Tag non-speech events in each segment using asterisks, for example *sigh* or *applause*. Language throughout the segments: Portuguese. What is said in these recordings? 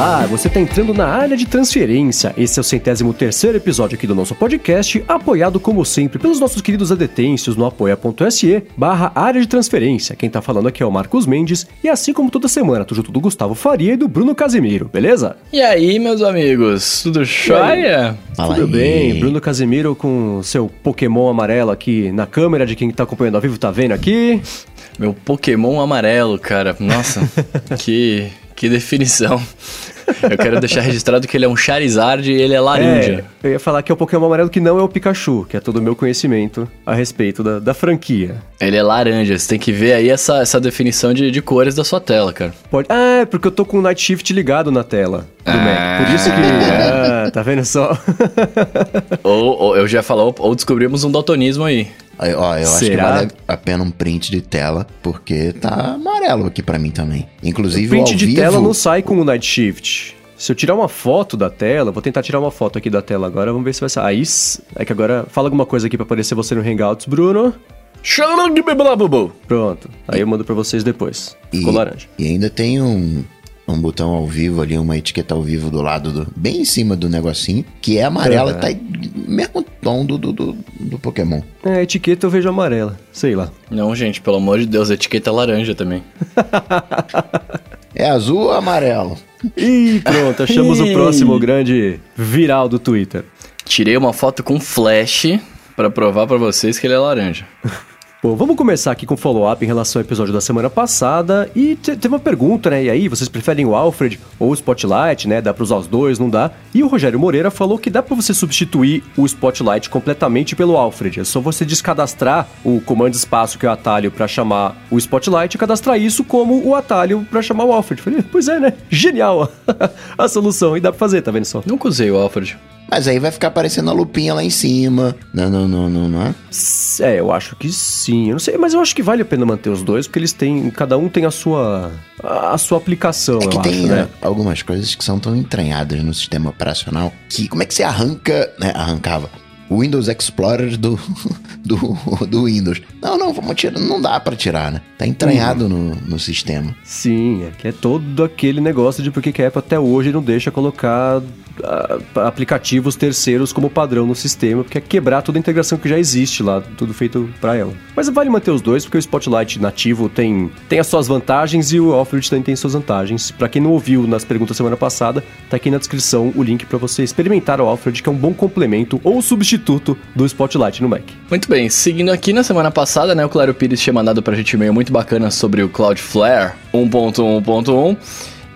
Olá, você está entrando na área de transferência. Esse é o centésimo terceiro episódio aqui do nosso podcast, apoiado como sempre pelos nossos queridos adetêncios no apoia.se barra área de transferência. Quem tá falando aqui é o Marcos Mendes e assim como toda semana, tô junto do Gustavo Faria e do Bruno Casemiro, beleza? E aí, meus amigos, tudo jóia? Fala Tudo aí. bem, Bruno Casemiro com seu Pokémon amarelo aqui na câmera de quem tá acompanhando ao vivo, tá vendo aqui? Meu Pokémon amarelo, cara. Nossa, *laughs* que que definição. Eu quero deixar registrado que ele é um Charizard e ele é laranja. É, eu ia falar que é o Pokémon amarelo que não é o Pikachu, que é todo o meu conhecimento a respeito da, da franquia. Ele é laranja, você tem que ver aí essa, essa definição de, de cores da sua tela, cara. Pode. Ah, é porque eu tô com o Night Shift ligado na tela do ah. Mac. Por isso que. Ah, tá vendo só? ou, ou, eu já falou, ou descobrimos um daltonismo aí. Ó, eu Será? acho que vale a pena um print de tela, porque tá amarelo aqui para mim também. Inclusive, o print de vivo... tela não sai com o Night Shift. Se eu tirar uma foto da tela, vou tentar tirar uma foto aqui da tela agora, vamos ver se vai sair. Aí, é que agora, fala alguma coisa aqui pra aparecer você no Hangouts, Bruno. Pronto, aí eu mando pra vocês depois. Ficou e, laranja. E ainda tem um, um botão ao vivo ali, uma etiqueta ao vivo do lado, do, bem em cima do negocinho, que é amarela, uhum. tá mesmo tom do, do, do, do, Pokémon. É, a etiqueta eu vejo amarela, sei lá. Não, gente, pelo amor de Deus, a etiqueta é laranja também. *laughs* é azul ou amarelo? Ih, pronto, achamos o próximo grande viral do Twitter. Tirei uma foto com flash para provar para vocês que ele é laranja. *laughs* Bom, vamos começar aqui com follow-up em relação ao episódio da semana passada. E teve uma pergunta, né? E aí, vocês preferem o Alfred ou o Spotlight, né? Dá pra usar os dois, não dá? E o Rogério Moreira falou que dá pra você substituir o Spotlight completamente pelo Alfred. É só você descadastrar o comando espaço, que é o atalho, para chamar o Spotlight, e cadastrar isso como o atalho para chamar o Alfred. Falei, pois é, né? Genial *laughs* a solução. E dá pra fazer, tá vendo só? Nunca usei o Alfred. Mas aí vai ficar aparecendo a lupinha lá em cima. Não, não, não, não, não é? É, eu acho que sim. Eu não sei, mas eu acho que vale a pena manter os dois, porque eles têm. Cada um tem a sua. a sua aplicação, é que eu tem acho, né? algumas coisas que são tão entranhadas no sistema operacional que como é que você arranca, né? Arrancava o Windows Explorer do, *laughs* do, do Windows. Não, não, vamos tirar. Não dá para tirar, né? Tá entranhado uhum. no, no sistema. Sim, é que é todo aquele negócio de porque que a Apple até hoje não deixa colocar aplicativos terceiros como padrão no sistema, porque é quebrar toda a integração que já existe lá, tudo feito para ela. Mas vale manter os dois, porque o Spotlight nativo tem, tem as suas vantagens e o Alfred também tem suas vantagens. Para quem não ouviu nas perguntas semana passada, tá aqui na descrição o link para você experimentar o Alfred, que é um bom complemento ou substituto do Spotlight no Mac. Muito bem, seguindo aqui na semana passada, né, o Claro Pires tinha mandado pra gente um e-mail muito bacana sobre o Cloudflare 1.1.1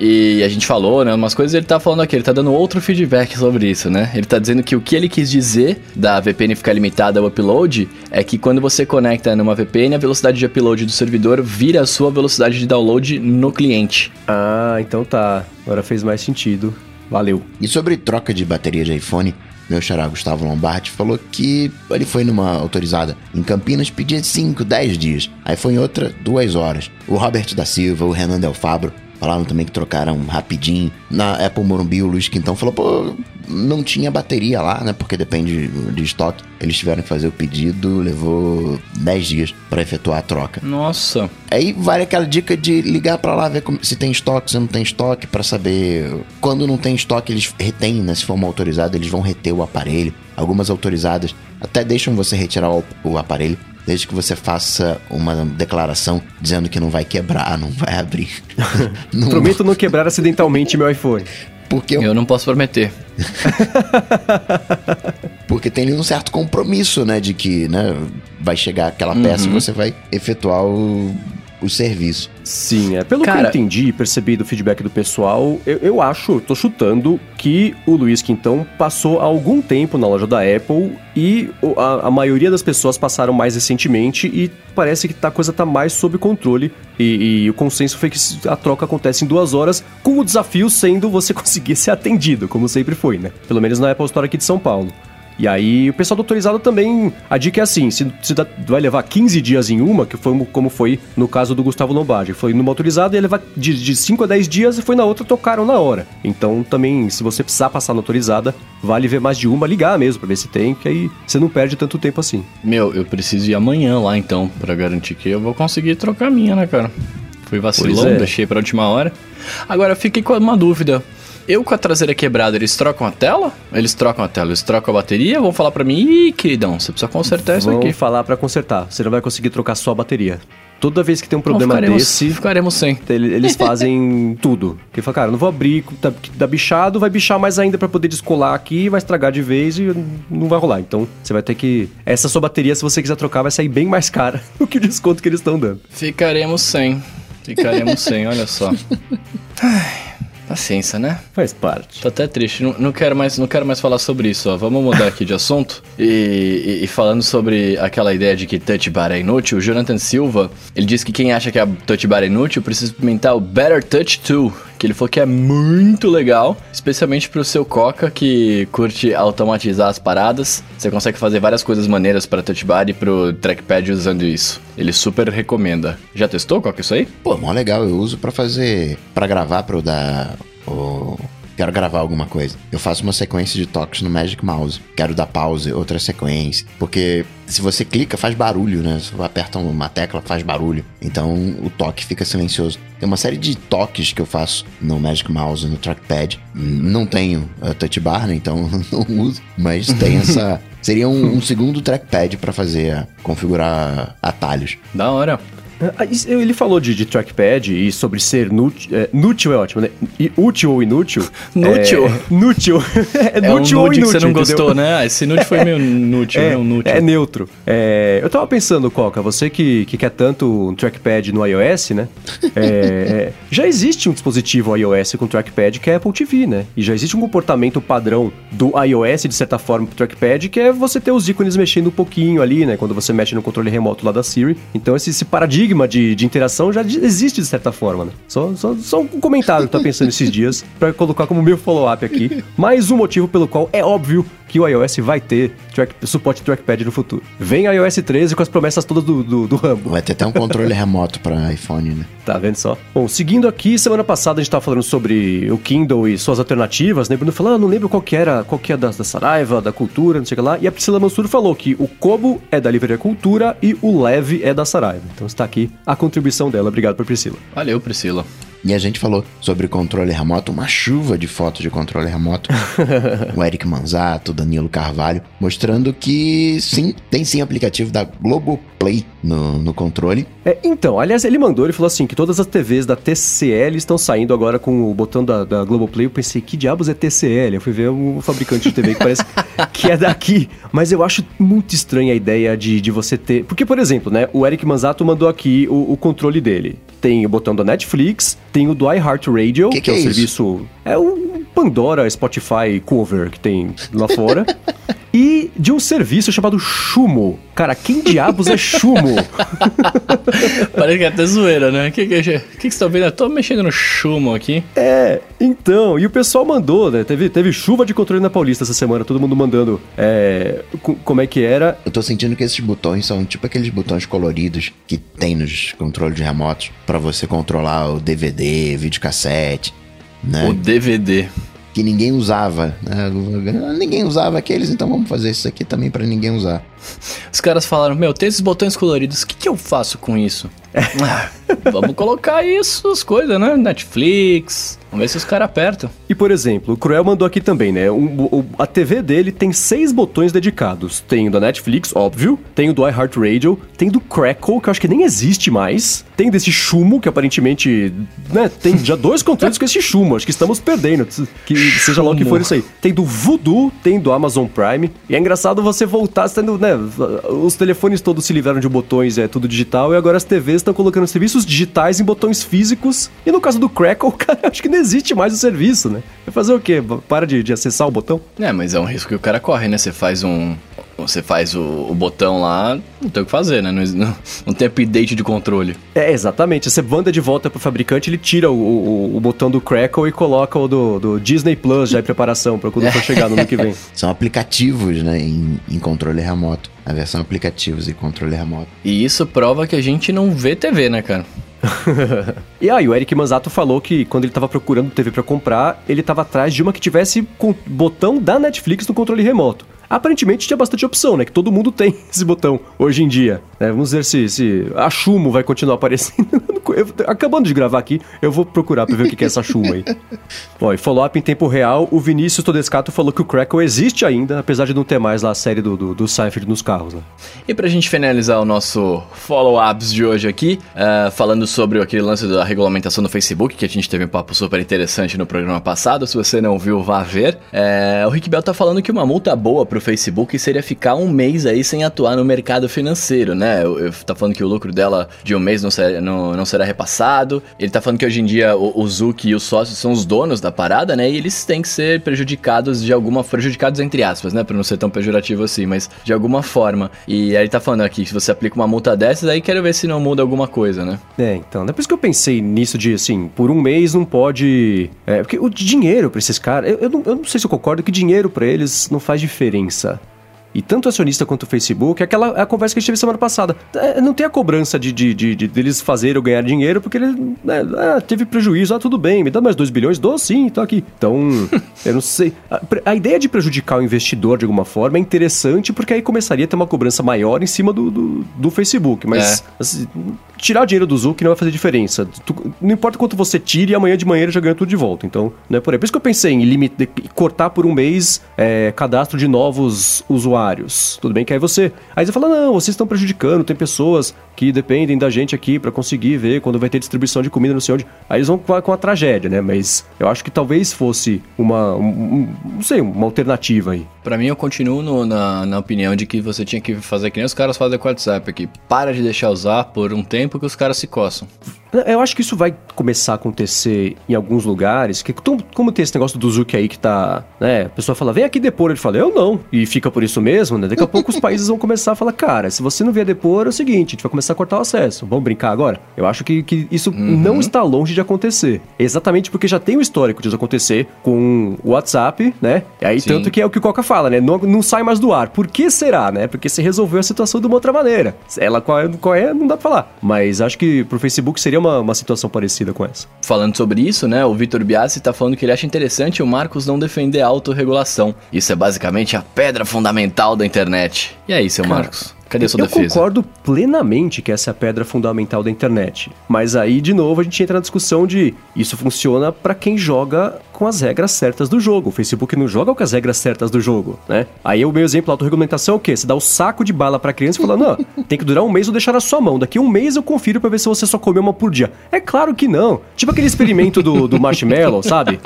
e a gente falou, né, umas coisas, ele tá falando aqui, ele tá dando outro feedback sobre isso, né? Ele tá dizendo que o que ele quis dizer da VPN ficar limitada ao upload é que quando você conecta numa VPN, a velocidade de upload do servidor vira a sua velocidade de download no cliente. Ah, então tá. Agora fez mais sentido. Valeu. E sobre troca de bateria de iPhone, meu xará Gustavo Lombardi falou que ele foi numa autorizada em Campinas, pedia 5, 10 dias. Aí foi em outra, 2 horas. O Robert da Silva, o Renan Del Fabro Falaram também que trocaram rapidinho. Na Apple Morumbi, o Luiz Quintão falou, pô, não tinha bateria lá, né? Porque depende de estoque. Eles tiveram que fazer o pedido, levou 10 dias para efetuar a troca. Nossa. Aí vale aquela dica de ligar para lá, ver se tem estoque, se não tem estoque, para saber. Quando não tem estoque, eles retêm, né? Se for uma autorizada, eles vão reter o aparelho. Algumas autorizadas até deixam você retirar o, o aparelho desde que você faça uma declaração dizendo que não vai quebrar, não vai abrir. não... *laughs* Prometo não quebrar acidentalmente meu iPhone. Porque eu... eu não posso prometer. *laughs* Porque tem um certo compromisso, né, de que, né, vai chegar aquela peça uhum. e você vai efetuar o, o serviço. Sim, é. Pelo Cara, que eu entendi e percebi do feedback do pessoal, eu, eu acho, tô chutando, que o Luiz Quintão passou algum tempo na loja da Apple e a, a maioria das pessoas passaram mais recentemente e parece que tá, a coisa tá mais sob controle. E, e, o consenso foi que a troca acontece em duas horas, com o desafio sendo você *laughs* conseguir ser atendido, como sempre foi, né? Pelo menos na Apple Store aqui de São Paulo. E aí o pessoal do autorizado também, a dica é assim, se, se vai levar 15 dias em uma, que foi como foi no caso do Gustavo Lombardi, foi numa autorizada e ia levar de, de 5 a 10 dias e foi na outra, tocaram na hora. Então também, se você precisar passar na autorizada, vale ver mais de uma, ligar mesmo pra ver se tem, que aí você não perde tanto tempo assim. Meu, eu preciso ir amanhã lá então, para garantir que eu vou conseguir trocar a minha, né, cara? Fui vacilão, é. deixei pra última hora. Agora, fiquei com uma dúvida. Eu com a traseira quebrada, eles trocam a tela? Eles trocam a tela, eles trocam a bateria? Vão falar para mim, ih, queridão, você precisa consertar isso Vão aqui. falar para consertar. Você não vai conseguir trocar só a bateria. Toda vez que tem um problema ficaremos, desse, ficaremos sem. *laughs* eles fazem *laughs* tudo. Que fala, cara, não vou abrir, tá, tá bichado, vai bichar mais ainda para poder descolar aqui, vai estragar de vez e não vai rolar. Então, você vai ter que essa sua bateria, se você quiser trocar, vai sair bem mais cara *laughs* do que o desconto que eles estão dando. Ficaremos sem. Ficaremos sem, olha só. Ai. Paciência, né? Faz parte. Tô até triste, não, não, quero, mais, não quero mais falar sobre isso, ó. Vamos mudar aqui de assunto. E, e, e, falando sobre aquela ideia de que touch bar é inútil, o Jonathan Silva, ele disse que quem acha que a touch bar é inútil precisa experimentar o Better Touch 2, que ele falou que é muito legal, especialmente pro seu Coca que curte automatizar as paradas. Você consegue fazer várias coisas maneiras para touch bar e pro trackpad usando isso. Ele super recomenda. Já testou Coca isso aí? Pô, mó legal, eu uso para fazer, para gravar pro dar o quero gravar alguma coisa. Eu faço uma sequência de toques no Magic Mouse. Quero dar pause, outra sequência. Porque se você clica, faz barulho, né? Se você aperta uma tecla, faz barulho. Então o toque fica silencioso. Tem uma série de toques que eu faço no Magic Mouse, no trackpad. Não tenho a touch bar, né? Então *laughs* não uso. Mas tem essa. *laughs* Seria um, um segundo trackpad para fazer, configurar atalhos. Da hora. Ah, ele falou de, de trackpad e sobre ser nútil. É, nútil é ótimo, né? E útil ou inútil? *laughs* nútil. É, *laughs* nútil. é, *laughs* é nútil um ou inútil. que você não gostou, entendeu? né? Ah, esse nútil foi meio nútil, é, meio nútil. É neutro. É, eu tava pensando, Coca, você que, que quer tanto um trackpad no iOS, né? É, já existe um dispositivo iOS com trackpad que é Apple TV, né? E já existe um comportamento padrão do iOS, de certa forma, pro trackpad, que é você ter os ícones mexendo um pouquinho ali, né? Quando você mexe no controle remoto lá da Siri. Então, esse, esse paradigma paradigma de, de interação já existe de certa forma, né? Só, só, só um comentário que eu tô pensando esses dias *laughs* para colocar como meu follow-up aqui. Mais um motivo pelo qual é óbvio que o iOS vai ter track, suporte trackpad no futuro. Vem iOS 13 com as promessas todas do, do, do Rambo. Vai ter até um controle *laughs* remoto para iPhone, né? Tá vendo só? Bom, seguindo aqui, semana passada a gente tava falando sobre o Kindle e suas alternativas, né? Bruno falou, ah, não lembro qual que era, qual que é da, da Saraiva, da Cultura, não sei o que lá. E a Priscila Mansur falou que o Kobo é da Livraria Cultura e o Leve é da Saraiva. Então está aqui a contribuição dela. Obrigado por Priscila. Valeu, Priscila. E a gente falou sobre controle remoto, uma chuva de fotos de controle remoto. *laughs* o Eric Manzato, Danilo Carvalho, mostrando que sim, tem sim aplicativo da Globoplay no, no controle. É, então, aliás, ele mandou, ele falou assim, que todas as TVs da TCL estão saindo agora com o botão da, da Globoplay. Eu pensei, que diabos é TCL? Eu fui ver um fabricante de TV que parece *laughs* que é daqui. Mas eu acho muito estranha a ideia de, de você ter... Porque, por exemplo, né, o Eric Manzato mandou aqui o, o controle dele. Tem o botão da Netflix, tem o do iHeartRadio, que, que, que é, é o serviço. É o Pandora Spotify cover que tem lá fora. *laughs* e de um serviço chamado Chumo. Cara, quem diabos é Chumo? *laughs* Parece que é até zoeira, né? O que, que, que, que, você tá vendo? Eu tô mexendo no Chumo aqui. É, então. E o pessoal mandou, né? Teve, teve chuva de controle na Paulista essa semana, todo mundo mandando é, como é que era. Eu tô sentindo que esses botões são tipo aqueles botões coloridos que tem nos controles de remotos para você controlar o DVD DVD, videocassete, né? O DVD. Que ninguém usava, né? Ninguém usava aqueles, então vamos fazer isso aqui também para ninguém usar. Os caras falaram, meu, tem esses botões coloridos, o que, que eu faço com isso? Vamos colocar isso, as coisas, né? Netflix, vamos ver se os caras apertam. E por exemplo, o Cruel mandou aqui também, né? Um, o, a TV dele tem seis botões dedicados. Tem o da Netflix, óbvio, tem o do iHeartRadio, tem do Crackle, que eu acho que nem existe mais, tem desse Chumo, que aparentemente, né, tem já dois *laughs* controles com esse Chumo, acho que estamos perdendo, que seja lá o que for isso aí. Tem do Voodoo, tem do Amazon Prime, e é engraçado você voltar tendo, né, os telefones todos se livraram de botões, é tudo digital, e agora as TVs estão colocando serviços digitais em botões físicos. E no caso do Crackle, *laughs* cara, acho que não existe mais o serviço, né? Vai fazer o quê? Para de, de acessar o botão? É, mas é um risco que o cara corre, né? Você faz um, você faz o, o, botão lá, não tem o que fazer, né? Não, *laughs* não, não, tem update de controle. É, exatamente. Você manda de volta pro fabricante, ele tira o, o, o botão do Crackle e coloca o do, do Disney Plus já em preparação para quando for chegar no ano que vem. *laughs* São aplicativos, né, em, em controle remoto. A versão aplicativos e controle remoto. E isso prova que a gente não vê TV, né, cara? *laughs* e aí, o Eric Manzato falou que quando ele tava procurando TV para comprar, ele tava atrás de uma que tivesse com botão da Netflix no controle remoto. aparentemente tinha bastante opção, né? Que todo mundo *laughs* tem esse botão hoje em dia. É, vamos ver se, se a Chumo vai continuar aparecendo. *laughs* Eu, acabando de gravar aqui, eu vou procurar pra ver o que é essa Chumo aí. Bom, e follow-up em tempo real, o Vinícius Todescato falou que o Crackle existe ainda, apesar de não ter mais lá a série do, do, do Seinfeld nos carros, né? E pra gente finalizar o nosso follow-ups de hoje aqui, uh, falando sobre aquele lance da regulamentação no Facebook, que a gente teve um papo super interessante no programa passado, se você não viu, vá ver. Uh, o Rick Bell tá falando que uma multa boa pro Facebook seria ficar um mês aí sem atuar no mercado financeiro, né? Eu, eu, tá falando que o lucro dela de um mês não, ser, não, não será repassado. Ele tá falando que hoje em dia o, o Zuki e os sócios são os donos da parada, né? E eles têm que ser prejudicados de alguma prejudicados entre aspas, né? Pra não ser tão pejorativo assim, mas de alguma forma. E aí ele tá falando aqui, se você aplica uma multa dessas, aí quero ver se não muda alguma coisa, né? É, então, depois que eu pensei nisso de, assim, por um mês não pode... É, porque o dinheiro pra esses caras, eu, eu, não, eu não sei se eu concordo que dinheiro para eles não faz diferença. E tanto o acionista quanto o Facebook, é aquela é a conversa que a gente teve semana passada. É, não tem a cobrança de, de, de, de deles fazerem ou ganhar dinheiro, porque ele né, ah, teve prejuízo, ah, tudo bem, me dá mais 2 bilhões? Dou sim, tô aqui. Então, *laughs* eu não sei. A, a, ideia de prejudicar o investidor de alguma forma é interessante, porque aí começaria a ter uma cobrança maior em cima do, do, do Facebook. Mas é. assim, tirar o dinheiro do Zuc não vai fazer diferença. Tu, não importa quanto você tire, amanhã de manhã ele já ganha tudo de volta. Então, não é por aí. Por isso que eu pensei em limite, cortar por um mês é, cadastro de novos usuários usuários. Tudo bem que aí você. Aí você fala, não, vocês estão prejudicando, tem pessoas que dependem da gente aqui para conseguir ver quando vai ter distribuição de comida, não sei onde. Aí eles vão com a, tragédia, né? Mas eu acho que talvez fosse uma. Um, não sei, uma alternativa aí. Para mim, eu continuo no, na, na opinião de que você tinha que fazer que nem os caras fazem com o WhatsApp aqui. Para de deixar usar por um tempo que os caras se coçam. Eu acho que isso vai começar a acontecer em alguns lugares, que como tem esse negócio do Zuki aí que tá, né, a pessoa fala, vem aqui depor, ele fala, eu não, e fica por isso mesmo, né, daqui a pouco os *laughs* países vão começar a falar, cara, se você não vier depor, é o seguinte, a gente vai começar a cortar o acesso, vamos brincar agora? Eu acho que, que isso uhum. não está longe de acontecer, exatamente porque já tem um histórico disso acontecer com o WhatsApp, né, e aí Sim. tanto que é o que o Coca fala, né, não, não sai mais do ar, por que será, né, porque se resolveu a situação de uma outra maneira, ela qual é, qual é não dá pra falar, mas acho que pro Facebook seria uma, uma situação parecida com essa. Falando sobre isso, né, o Vitor Biassi tá falando que ele acha interessante o Marcos não defender a autorregulação. Isso é basicamente a pedra fundamental da internet. E aí, seu Cara, Marcos? Cadê a sua eu defesa? Eu concordo plenamente que essa é a pedra fundamental da internet. Mas aí, de novo, a gente entra na discussão de isso funciona para quem joga com as regras certas do jogo. O Facebook não joga com as regras certas do jogo, né? Aí o meu exemplo, autorregulamentação é o quê? Você dá o saco de bala pra criança e fala, não, tem que durar um mês ou deixar na sua mão. Daqui um mês eu confiro para ver se você só comeu uma por dia. É claro que não. Tipo aquele experimento do, do marshmallow, sabe?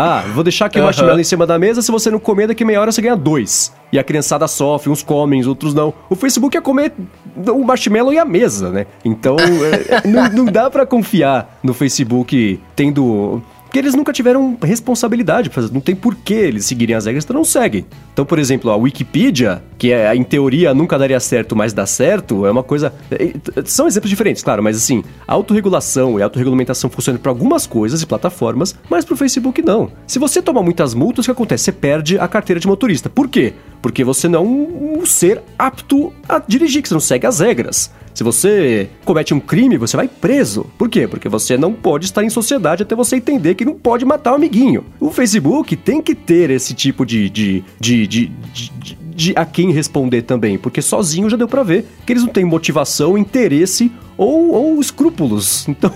Ah, vou deixar aqui o marshmallow em cima da mesa, se você não comer, daqui meia hora você ganha dois. E a criançada sofre, uns comem, outros não. O Facebook é comer o marshmallow e a mesa, né? Então, é, não, não dá para confiar no Facebook tendo porque eles nunca tiveram responsabilidade, não tem por que eles seguirem as regras, então não seguem. Então, por exemplo, a Wikipedia, que é, em teoria nunca daria certo, mas dá certo, é uma coisa. É, são exemplos diferentes, claro, mas assim, a autorregulação e a autorregulamentação funcionam para algumas coisas e plataformas, mas para o Facebook não. Se você toma muitas multas, o que acontece? Você perde a carteira de motorista. Por quê? Porque você não é um ser apto a dirigir, que você não segue as regras. Se você comete um crime, você vai preso. Por quê? Porque você não pode estar em sociedade até você entender que não pode matar o um amiguinho. O Facebook tem que ter esse tipo de, de, de, de, de de a quem responder também, porque sozinho já deu para ver que eles não têm motivação, interesse ou, ou escrúpulos. *laughs* Então,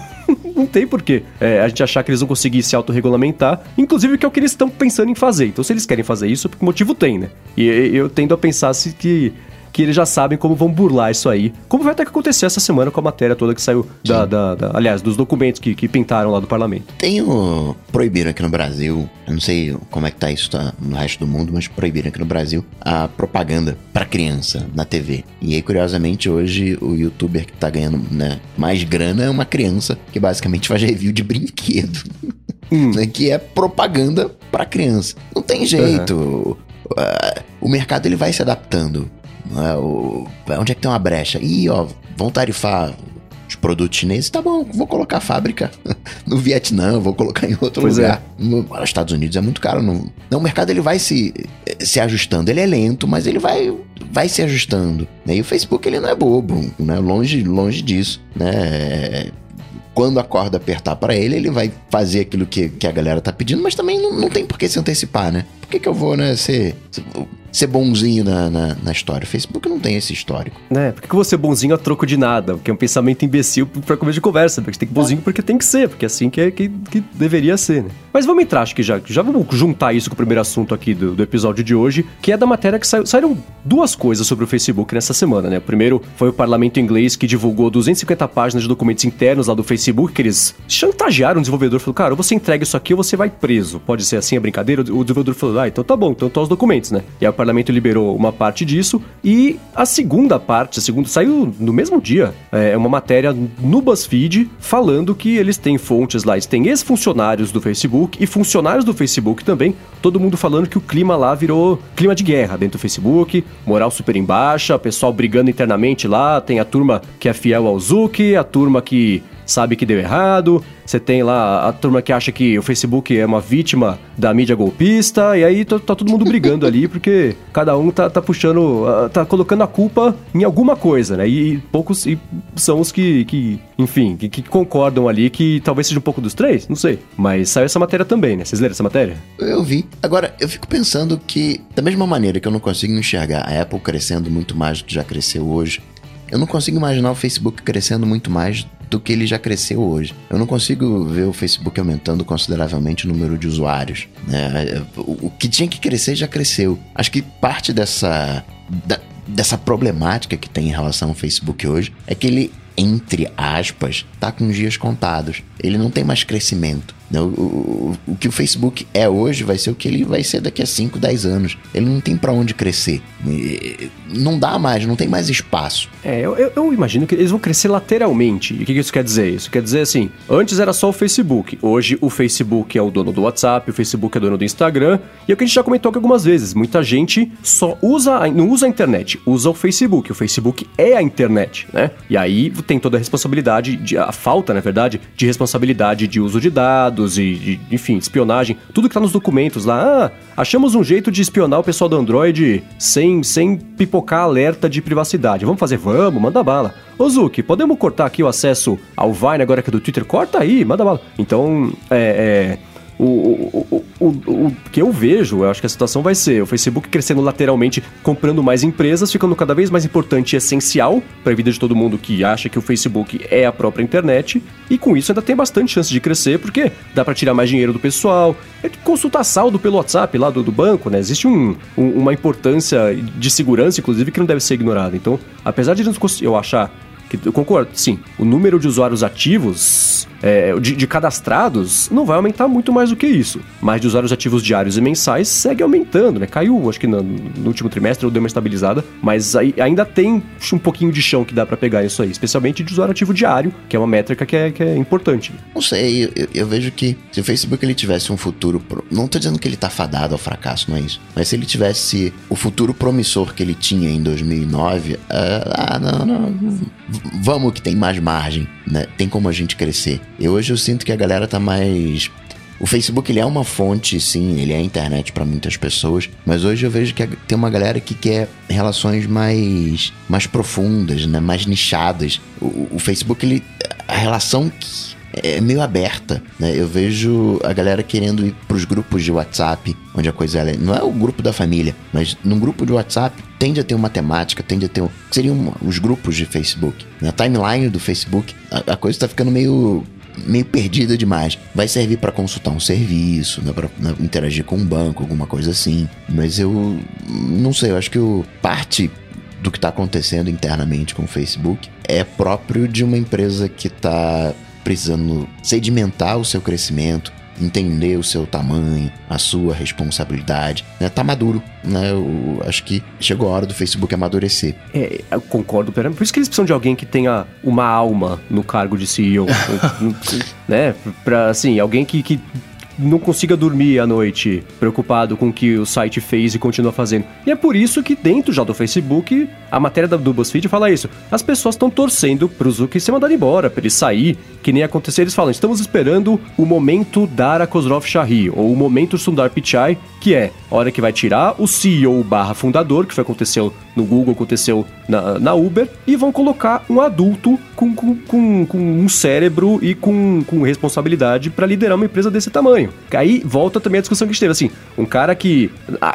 não tem porquê é, a gente achar que eles vão conseguir se autorregulamentar, inclusive que é o que eles estão pensando em fazer. Então, se eles querem fazer isso, porque motivo tem, né? E eu tendo a pensar se que que eles já sabem como vão burlar isso aí. Como vai ter que acontecer essa semana com a matéria toda que saiu da, da, da, aliás, dos documentos que, que pintaram lá do parlamento. Tem o proibiram aqui no Brasil, eu não sei como é que tá isso tá no resto do mundo, mas proibiram aqui no Brasil a propaganda para criança na TV. E aí, curiosamente, hoje o youtuber que tá ganhando né, mais grana é uma criança que basicamente faz review de brinquedo. Hum. *laughs* Né, que é propaganda para criança. Não tem jeito. Uhum. Uh, o mercado ele vai se adaptando. É? O, onde é que tem uma brecha? Ih, ó, vão tarifar os produtos chineses, tá bom, vou colocar a fábrica *laughs* no Vietnã, vou colocar em outro pois lugar. É. No, nos Estados Unidos é muito caro. No, não, o mercado ele vai se, se ajustando. Ele é lento, mas ele vai, vai se ajustando. Né? E o Facebook ele não é bobo, né? longe, longe disso. Né? Quando a corda apertar para ele, ele vai fazer aquilo que, que a galera tá pedindo, mas também não, não tem por que se antecipar, né? Que, que eu vou, né, ser ser bonzinho na, na, na história. O Facebook não tem esse histórico. É, por que você é bonzinho a troco de nada? Porque é um pensamento imbecil pra começo de conversa. Porque você tem que bonzinho porque tem que ser, porque é assim que, é, que, que deveria ser, né? Mas vamos entrar, acho que já, já vamos juntar isso com o primeiro assunto aqui do, do episódio de hoje, que é da matéria que saiu. Saíram duas coisas sobre o Facebook nessa semana, né? Primeiro foi o parlamento inglês que divulgou 250 páginas de documentos internos lá do Facebook, que eles chantagearam o desenvolvedor. Falou, cara, ou você entrega isso aqui ou você vai preso. Pode ser assim a brincadeira? O desenvolvedor falou, ah, então tá bom, então estão os documentos, né? E aí o parlamento liberou uma parte disso. E a segunda parte, a segunda, saiu no mesmo dia, é uma matéria no BuzzFeed falando que eles têm fontes lá, eles têm ex-funcionários do Facebook e funcionários do Facebook também, todo mundo falando que o clima lá virou clima de guerra dentro do Facebook, moral super em baixa, pessoal brigando internamente lá, tem a turma que é fiel ao Zuki, a turma que sabe que deu errado, você tem lá a turma que acha que o Facebook é uma vítima da mídia golpista, e aí tá, tá todo mundo brigando ali, porque cada um tá, tá puxando, ah, tá colocando a culpa em alguma coisa, né? E poucos e são os que, que enfim, que, que, concordam ali, que talvez seja um pouco dos três, não sei. Mas saiu essa matéria também, né? Vocês leram essa matéria? Eu vi. Agora, eu fico pensando que, da mesma maneira que eu não consigo enxergar a Apple crescendo muito mais do que já cresceu hoje, eu não consigo imaginar o Facebook crescendo muito mais do que ele já cresceu hoje. Eu não consigo ver o Facebook aumentando consideravelmente o número de usuários. Né? O, que tinha que crescer já cresceu. Acho que parte dessa. Da, dessa problemática que tem em relação ao Facebook hoje é que ele, entre aspas, tá com dias contados. Ele não tem mais crescimento. O, o, o, que o Facebook é hoje vai ser o que ele vai ser daqui a 5, 10 anos. Ele não tem para onde crescer. Não dá mais, não tem mais espaço. É, eu, eu, imagino que eles vão crescer lateralmente. E o que isso quer dizer? Isso quer dizer assim: antes era só o Facebook. Hoje o Facebook é o dono do WhatsApp, o Facebook é dono do Instagram. E é o que a gente já comentou aqui algumas vezes. Muita gente só usa, não usa a internet, usa o Facebook. O Facebook é a internet, né? E aí tem toda a responsabilidade, de, a falta, na verdade, de responsabilidade de uso de dados dados e, enfim, espionagem, tudo que tá nos documentos lá. Ah, achamos um jeito de espionar o pessoal do Android sem, sem pipocar alerta de privacidade. Vamos fazer? Vamos, manda bala. Ô Zuki, podemos cortar aqui o acesso ao Vine agora que é do Twitter? Corta aí, manda bala. Então, é, é o, o, o, o, que eu vejo, eu acho que a situação vai ser o Facebook crescendo lateralmente, comprando mais empresas, ficando cada vez mais importante e essencial para a vida de todo mundo que acha que o Facebook é a própria internet, e com isso ainda tem bastante chance de crescer, porque dá para tirar mais dinheiro do pessoal, é consultar saldo pelo WhatsApp lá do, do banco, né? Existe um, um, uma importância de segurança, inclusive, que não deve ser ignorada. Então, apesar de eu achar que eu concordo, sim. O número de usuários ativos, é, de, de, cadastrados, não vai aumentar muito mais do que isso. Mas de usuários ativos diários e mensais segue aumentando, né? Caiu, acho que no, no último trimestre deu uma estabilizada, mas aí, ainda tem um pouquinho de chão que dá para pegar isso aí, especialmente de usuário ativo diário, que é uma métrica que é, que é importante. Não sei, eu, eu, vejo que se o Facebook ele tivesse um futuro. Pro... Não tô dizendo que ele tá fadado ao fracasso, não é isso. Mas se ele tivesse o futuro promissor que ele tinha em 2009, uh, ah, não, não vamos que tem mais margem, né? Tem como a gente crescer. E hoje eu sinto que a galera tá mais o Facebook ele é uma fonte, sim, ele é a internet para muitas pessoas, mas hoje eu vejo que tem uma galera que quer relações mais mais profundas, né, mais nichadas. O, o Facebook ele a relação que é meio aberta, né? Eu vejo a galera querendo ir pros grupos de WhatsApp, onde a coisa é, não é o grupo da família, mas num grupo de WhatsApp tende a ter uma temática, tende a ter. Um, seriam os grupos de Facebook. Na timeline do Facebook, a, a coisa está ficando meio meio perdida demais. Vai servir para consultar um serviço, né, para né, interagir com um banco, alguma coisa assim. Mas eu não sei, eu acho que o parte do que está acontecendo internamente com o Facebook é próprio de uma empresa que está precisando sedimentar o seu crescimento, entender o seu tamanho, a sua responsabilidade, né? Tá maduro, né? Eu acho que chegou a hora do Facebook amadurecer. É, eu concordo, por isso que eles precisam de alguém que tenha uma alma no cargo de CEO, *laughs* né? Pra, assim, alguém que, que não consiga dormir à noite preocupado com o que o site fez e continua fazendo. E é por isso que dentro já do Facebook, a matéria do BuzzFeed fala isso. As pessoas estão torcendo pro Zuki ser mandado embora, pra ele sair, que nem acontecer. Eles falam, estamos esperando o momento Dara Kozlov Shahi, ou o momento Sundar Pichai, que é a hora que vai tirar o CEO barra fundador, que foi aconteceu no Google, aconteceu na, na Uber, e vão colocar um adulto com, com, com, um cérebro e com, com responsabilidade para liderar uma empresa desse tamanho. Aí volta também a discussão que a gente teve, assim, um cara que.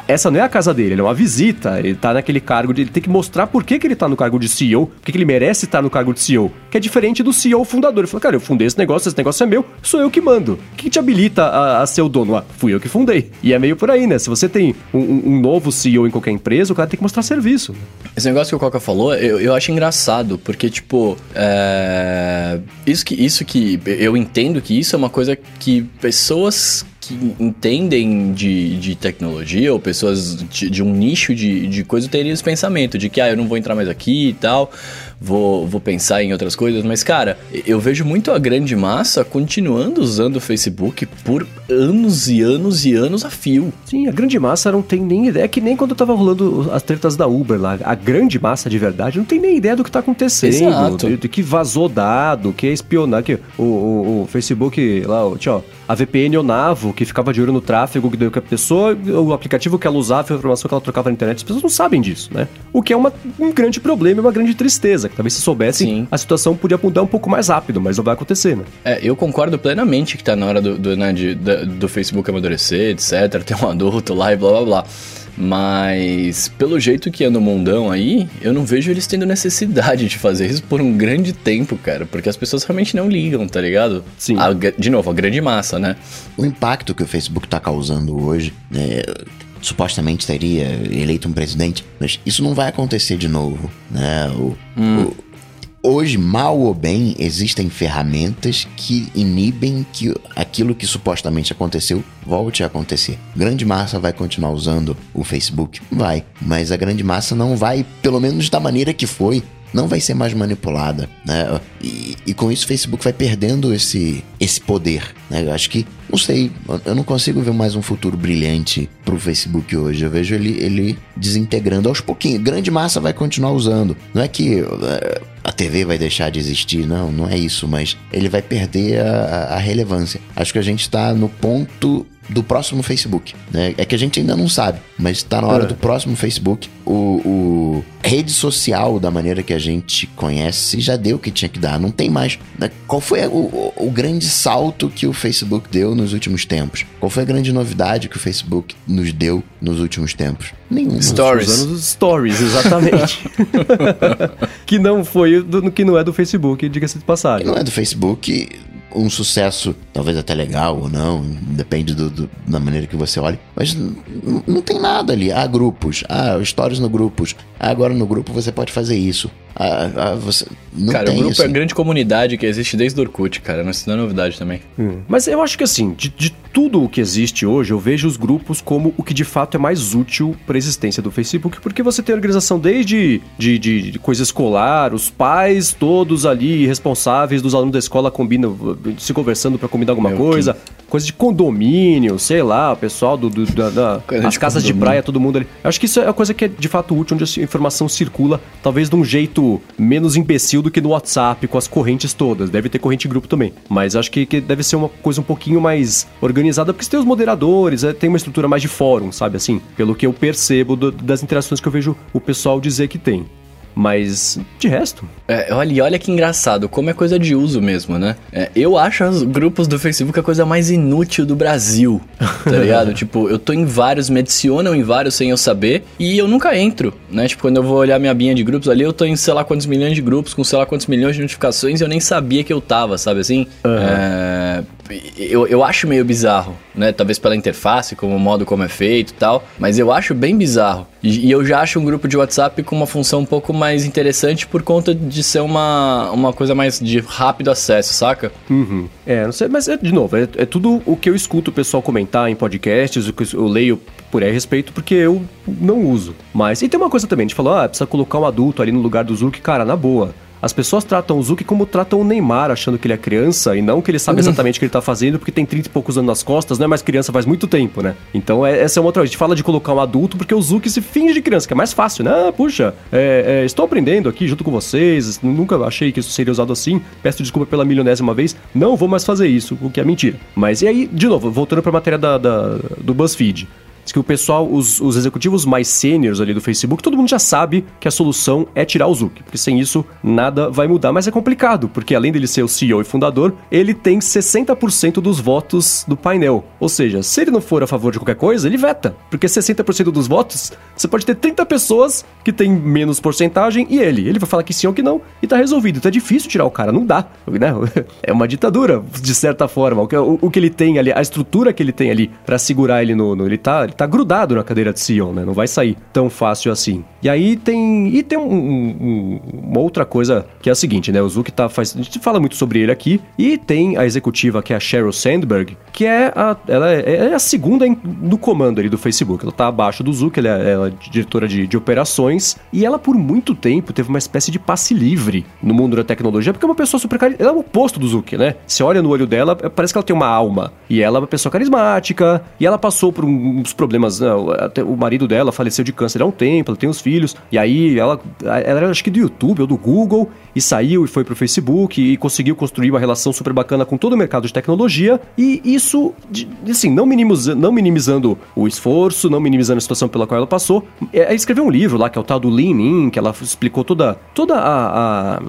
essa não é a casa dele, ele é uma visita, ele tá naquele cargo de. Ele tem que mostrar por que, que ele tá no cargo de CEO, por que, que ele merece estar no cargo de CEO. Que é diferente do CEO fundador. Ele falou, cara, eu fundei esse negócio, esse negócio é meu, sou eu que mando. O que, te habilita a, a ser o dono? Ah, fui eu que fundei. E é meio por aí, né? Se você tem um, um- um novo CEO em qualquer empresa, o cara tem que mostrar serviço. Esse negócio que o Coca falou, eu, eu acho engraçado, porque, tipo, é... Isso, que, isso que. Eu entendo que isso é uma coisa que pessoas que entendem de, de tecnologia ou pessoas de, de um nicho de, de coisa teriam esse pensamento de que, ah, eu não vou entrar mais aqui e tal, vou, vou pensar em outras coisas. Mas, cara, eu vejo muito a grande massa continuando usando o Facebook por anos e anos e anos a fio. Sim, a grande massa não tem nem ideia, que nem quando tava rolando as tretas da Uber lá. A grande massa de verdade não tem nem ideia do que tá acontecendo, Exato. que vazou dado, que é espionar, que o, o, o Facebook lá, o, tchau, a VPN Onavo, que ficava de olho no tráfego que deu que a pessoa, o aplicativo que ela usava, a informação que ela trocava na internet, as pessoas não sabem disso, né? O que é uma, um grande problema e uma grande tristeza, que talvez se soubessem, Sim. a situação podia mudar um pouco mais rápido, mas não vai acontecer, né? É, eu concordo plenamente que tá na hora do, do, né, de- da- do Facebook amadurecer, etc. *laughs* Ter um adulto lá e blá blá blá. Mas, pelo jeito que anda o mundão aí, eu não vejo eles tendo necessidade de fazer isso por um grande tempo, cara. Porque as pessoas realmente não ligam, tá ligado? Sim. A de novo, a grande massa, né? O impacto que o Facebook está causando hoje, né, supostamente teria eleito um presidente, mas isso não vai acontecer de novo, né? O- o- hoje, mal ou bem, existem ferramentas que inibem que aquilo que supostamente aconteceu volte a acontecer. Grande massa vai continuar usando o Facebook? Vai, mas a grande massa não vai, pelo menos da maneira que foi, não vai ser mais manipulada, né? E, e com isso o Facebook vai perdendo esse, esse poder, né? Eu acho que, não sei, eu não consigo ver mais um futuro brilhante pro Facebook hoje. Eu vejo ele, ele desintegrando aos pouquinhos. Grande massa vai continuar usando. Não é que eh, a TV vai deixar de existir, não, não é isso, mas ele vai perder a, a relevância. Acho que a gente está no ponto do próximo Facebook, né? É que a gente ainda não sabe, mas está na hora É. do próximo Facebook. O, o rede social da maneira que a gente conhece já deu o que tinha que dar, não tem mais. né? Qual foi o, o- o grande salto que o Facebook deu nos últimos tempos? Qual foi a grande novidade que o Facebook nos deu nos últimos tempos? Nenhuma. Stories. Usando os stories, exatamente. *laughs* que não foi do, que não é do Facebook, diga-se de passagem. não é do Facebook um sucesso, talvez até legal ou não, depende do, do- da maneira que você olhe, mas não tem nada ali. Há grupos, há stories no grupos, agora no grupo você pode fazer isso. Ah, ah, você, não cara, tem o grupo isso. é a grande comunidade que existe desde o Orkut, cara. Não isso não é novidade também. Hum. Mas eu acho que assim, de, de tudo o que existe hoje, eu vejo os grupos como o que de fato é mais útil para a existência do Facebook, porque você tem organização desde de, de- de coisa escolar, os pais todos ali responsáveis dos alunos da escola combinam, se conversando para combinar alguma Meu, coisa, coisa de condomínio, sei lá, o pessoal do, do- da, da- Coisa as de casas de condomínio. praia, todo mundo ali. Eu acho que isso é a coisa que é de fato útil, onde a informação circula, talvez de um jeito menos imbecil do que no WhatsApp, com as correntes todas. Deve ter corrente em grupo também. Mas acho que, que deve ser uma coisa um pouquinho mais organizada, porque você tem os moderadores, é, tem uma estrutura mais de fórum, sabe assim? Pelo que eu percebo do- das interações que eu vejo o pessoal dizer que tem. Mas, de resto, É, olha, e olha que engraçado, como é coisa de uso mesmo, né? É, eu acho os grupos do Facebook a coisa mais inútil do Brasil, tá *laughs* ligado? tipo, eu tô em vários, me adicionam em vários sem eu saber e eu nunca entro, né? Tipo, quando eu vou olhar minha binha de grupos ali, eu tô em sei lá quantos milhões de grupos, com sei lá quantos milhões de notificações e eu nem sabia que eu tava, sabe assim? É, eu, eu acho meio bizarro, né? Talvez pela interface, como o modo como é feito e tal, mas eu acho bem bizarro. E, e eu já acho um grupo de WhatsApp com uma função um pouco mais interessante por conta de ser uma, uma coisa mais de rápido acesso, saca? Uhum. É, não sei, mas é, de novo, é, é tudo o que eu escuto o pessoal comentar em podcasts, o que eu leio por aí respeito, porque eu não uso. Mas, e tem uma coisa também, a gente falou, ah, precisa colocar um adulto ali no lugar do Zuki, cara, na boa. As pessoas tratam o Zuki como tratam o Neymar, achando que ele é criança, e não que ele sabe exatamente o que ele tá fazendo, porque tem 30 e poucos anos nas costas, não é mais criança faz muito tempo, né? Então é- essa é uma outra. A gente fala de colocar um adulto porque o Zuki se finge de criança, que é mais fácil, né? Ah, puxa, é, é, estou aprendendo aqui junto com vocês, nunca achei que isso seria usado assim, peço desculpa pela milionésima vez, não vou mais fazer isso, o que é mentira. Mas e aí, de novo, voltando pra matéria da, da- do BuzzFeed. Diz que o pessoal, os, os executivos mais sêniores ali do Facebook, todo mundo já sabe que a solução é tirar o Zuck, porque sem isso nada vai mudar. Mas é complicado, porque além dele ser o CEO e fundador, ele tem 60% dos votos do painel. Ou seja, se ele não for a favor de qualquer coisa, ele veta. Porque 60% dos votos, você pode ter 30 pessoas que têm menos porcentagem e ele. Ele vai falar que sim ou que não e tá resolvido. Então é difícil tirar o cara, não dá. Né? *laughs* É uma ditadura, de certa forma. O que, o, o que ele tem ali, a estrutura que ele tem ali para segurar ele no, no. ele, tá, tá grudado na cadeira de CEO, né? Não vai sair tão fácil assim. E aí tem. E tem um, um, uma outra coisa que é a seguinte, né? O Zuck tá. Faz, a gente fala muito sobre ele aqui. E tem a executiva que é a Sheryl Sandberg, que é a, ela é, é a segunda no comando ali do Facebook. Ela tá abaixo do Zuck, ela é, ela é diretora de, de operações. E ela, por muito tempo, teve uma espécie de passe livre no mundo da tecnologia, porque é uma pessoa super carismática. Ela é o oposto do Zuck, né? Você olha no olho dela, parece que ela tem uma alma. E ela é uma pessoa carismática. E ela passou por uns problemas. Né? Até o marido dela faleceu de câncer há um tempo, ela tem uns filhos. E aí ela, ela era, acho que do YouTube ou do Google, e saiu e foi pro Facebook e conseguiu construir uma relação super bacana com todo o mercado de tecnologia. E isso, assim, não, minimiza, não minimizando o esforço, não minimizando a situação pela qual ela passou. É, escreveu um livro lá, que é o tal do Lean In, que ela explicou toda, toda a, a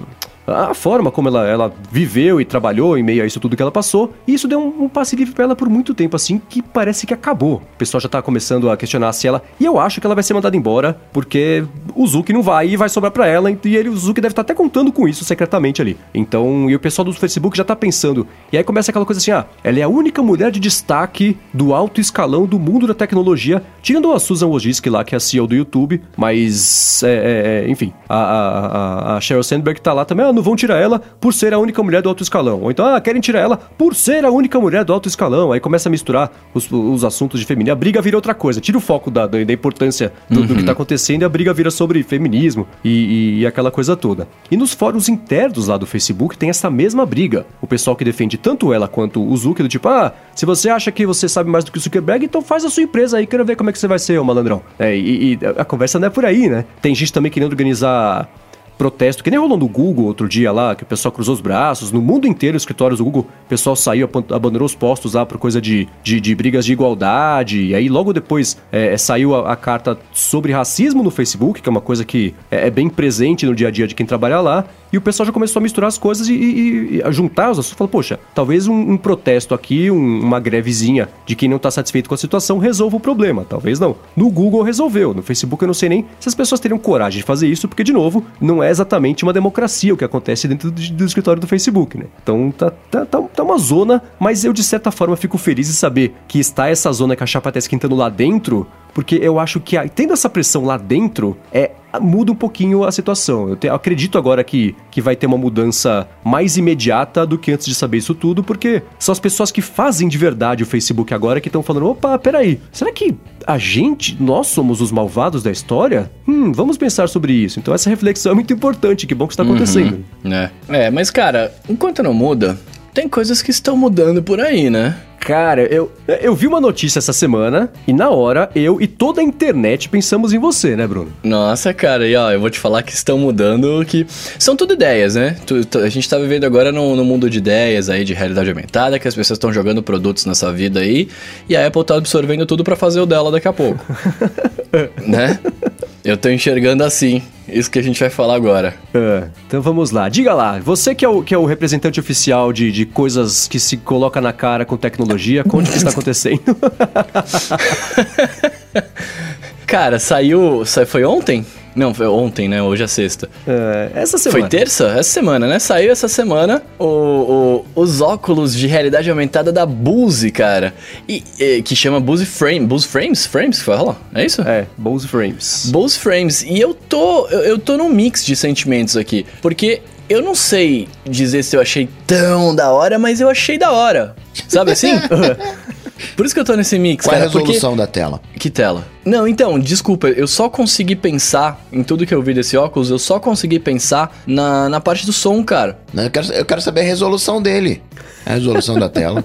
a forma como ela, ela viveu e trabalhou em meio a isso tudo que ela passou. E isso deu um, um passe livre pra ela por muito tempo, assim, que parece que acabou. O pessoal já tá começando a questionar se ela. E eu acho que ela vai ser mandada embora, porque o Zuki não vai e vai sobrar pra ela. E ele, o Zuki deve estar tá até contando com isso secretamente ali. Então, e o pessoal do Facebook já tá pensando. E aí começa aquela coisa assim: ah, ela é a única mulher de destaque do alto escalão do mundo da tecnologia, tirando a Susan Wojcicki lá, que é a CEO do YouTube. Mas, é, é, é enfim, a, a, a, a Sheryl Sandberg tá lá também. Ah, não vão tirar ela por ser a única mulher do alto escalão. Ou então, ah, querem tirar ela por ser a única mulher do alto escalão. Aí começa a misturar os, os assuntos de feminismo. A briga vira outra coisa. Tira o foco da, da importância do, uhum. do, que tá uhum. acontecendo e a briga vira sobre feminismo e, e, e, aquela coisa toda. E nos fóruns internos lá do Facebook tem essa mesma briga. O pessoal que defende tanto ela quanto o Zucker, do tipo, ah, se você acha que você sabe mais do que o Zuckerberg, então faz a sua empresa aí, quero ver como é que você vai ser, ô malandrão. É, e, e a conversa não é por aí, né? Tem gente também querendo organizar protesto, que nem rolou no Google outro dia lá, que o pessoal cruzou os braços, no mundo inteiro, escritórios do Google, o pessoal saiu, abandonou os postos lá por coisa de, de, de brigas de igualdade, e aí logo depois é, saiu a, a, carta sobre racismo no Facebook, que é uma coisa que é, é, bem presente no dia a dia de quem trabalha lá, e o pessoal já começou a misturar as coisas e, e, e a juntar os assuntos. Falou, poxa, talvez um, um protesto aqui, um, uma grevezinha de quem não está satisfeito com a situação resolva o problema. Talvez não. No Google resolveu. No Facebook eu não sei nem se as pessoas teriam coragem de fazer isso, porque, de novo, não é exatamente uma democracia o que acontece dentro do, do escritório do Facebook, né? Então tá, tá, tá, tá, uma zona, mas eu, de certa forma, fico feliz de saber que está essa zona que a chapa está esquentando lá dentro, porque eu acho que tendo essa pressão lá dentro, é muda um pouquinho a situação. Eu, te, eu, acredito agora que, que vai ter uma mudança mais imediata do que antes de saber isso tudo, porque são as pessoas que fazem de verdade o Facebook agora que estão falando: opa, peraí, será que a gente, nós somos os malvados da história? Hum, vamos pensar sobre isso. Então essa reflexão é muito importante, que bom que está uhum. acontecendo. Uhum, é. é, mas cara, enquanto não muda, tem coisas que estão mudando por aí, né? Cara, eu, eu vi uma notícia essa semana e na hora eu e toda a internet pensamos em você, né, Bruno? Nossa, cara, e ó, eu vou te falar que estão mudando, que são tudo ideias, né? A gente tá vivendo agora no, no mundo de ideias aí, de realidade aumentada, que as pessoas estão jogando produtos nessa vida aí e a Apple tá absorvendo tudo para fazer o dela daqui a pouco. *laughs* né? Eu tô enxergando assim. Isso que a gente vai falar agora. É, então vamos lá. Diga lá, você que é o, que é o representante oficial de, de coisas que se coloca na cara com tecnologia, conte o que está acontecendo. *laughs* Cara, saiu. Foi ontem? Não, foi ontem, né? Hoje é sexta. É, essa semana. Foi terça? Essa semana, né? Saiu essa semana o, o, os óculos de realidade aumentada da Bose, cara. E, e, que chama Bose Frame. Bose Frames? Frames que fala? É isso? É, Bose Frames. Bose Frames. E eu tô, eu, eu tô num mix de sentimentos aqui. Porque eu não sei dizer se eu achei tão da hora, mas eu achei da hora. Sabe assim? *laughs* Por isso que eu tô nesse mix, Qual cara. é a resolução porque... da tela? Que tela? Não, então, desculpa, eu só consegui pensar em tudo que eu vi desse óculos, eu só consegui pensar na, na parte do som, cara. Eu quero, eu quero saber a resolução dele. A resolução da tela.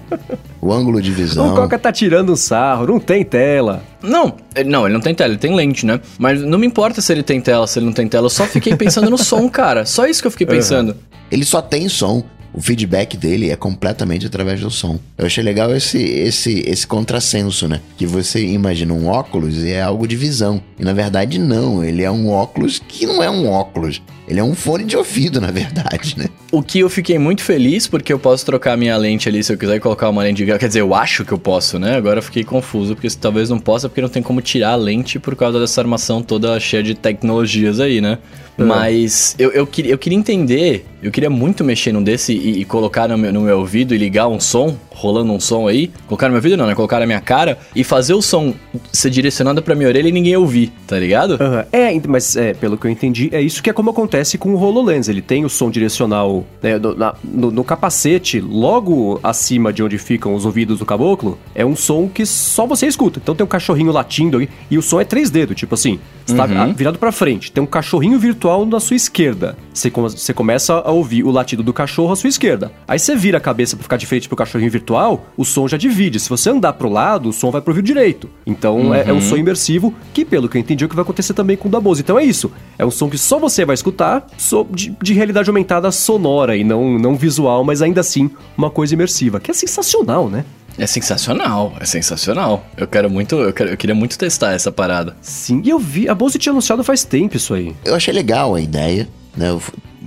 O ângulo de visão. O Coca tá tirando um sarro, não tem tela. Não, não, ele não tem tela, ele tem lente, né? Mas não me importa se ele tem tela, se ele não tem tela. Eu só fiquei pensando no som, cara. Só isso que eu fiquei pensando. Uhum. Ele só tem som. O feedback dele é completamente através do som. Eu achei legal esse, esse, esse contrassenso, né? Que você imagina um óculos e é algo de visão. E na verdade, não. Ele é um óculos que não é um óculos. Ele é um fone de ouvido, na verdade, né? O que eu fiquei muito feliz, porque eu posso trocar minha lente ali se eu quiser colocar uma lente de grau. Quer dizer, eu acho que eu posso, né? Agora eu fiquei confuso, porque talvez não possa, porque não tem como tirar a lente por causa dessa armação toda cheia de tecnologias aí, né? Uhum. Mas eu, eu, queria, eu queria entender, eu queria muito mexer num desse e, e colocar no meu, no meu, ouvido e ligar um som, rolando um som aí. Colocar no meu ouvido não, né? Colocar na minha cara e fazer o som ser direcionado pra minha orelha e ninguém ouvir, tá ligado? Uhum. É, mas é, pelo que eu entendi, é isso que é como acontece com o HoloLens. Ele tem o som direcional né, no, na, no, no, capacete, logo acima de onde ficam os ouvidos do caboclo, é um som que só você escuta. Então tem um cachorrinho latindo ali e o som é 3D, do tipo assim, está uhum. virado para frente, tem um cachorrinho virtual na sua esquerda. Você, você começa a ouvir o latido do cachorro à sua esquerda. Aí você vira a cabeça para ficar de frente pro cachorrinho virtual, o som já divide. Se você andar pro lado, o som vai pro ouvido direito. Então uhum. é, é, um som imersivo, que pelo que eu entendi é o que vai acontecer também com o da Bose. Então é isso. É um som que só você vai escutar so, de, de realidade aumentada sonora e não, não visual, mas ainda assim uma coisa imersiva, que é sensacional, né? É sensacional, é sensacional. Eu quero muito, eu, quero, eu queria muito testar essa parada. Sim, e eu vi, a Bose tinha anunciado faz tempo isso aí. Eu achei legal a ideia, né?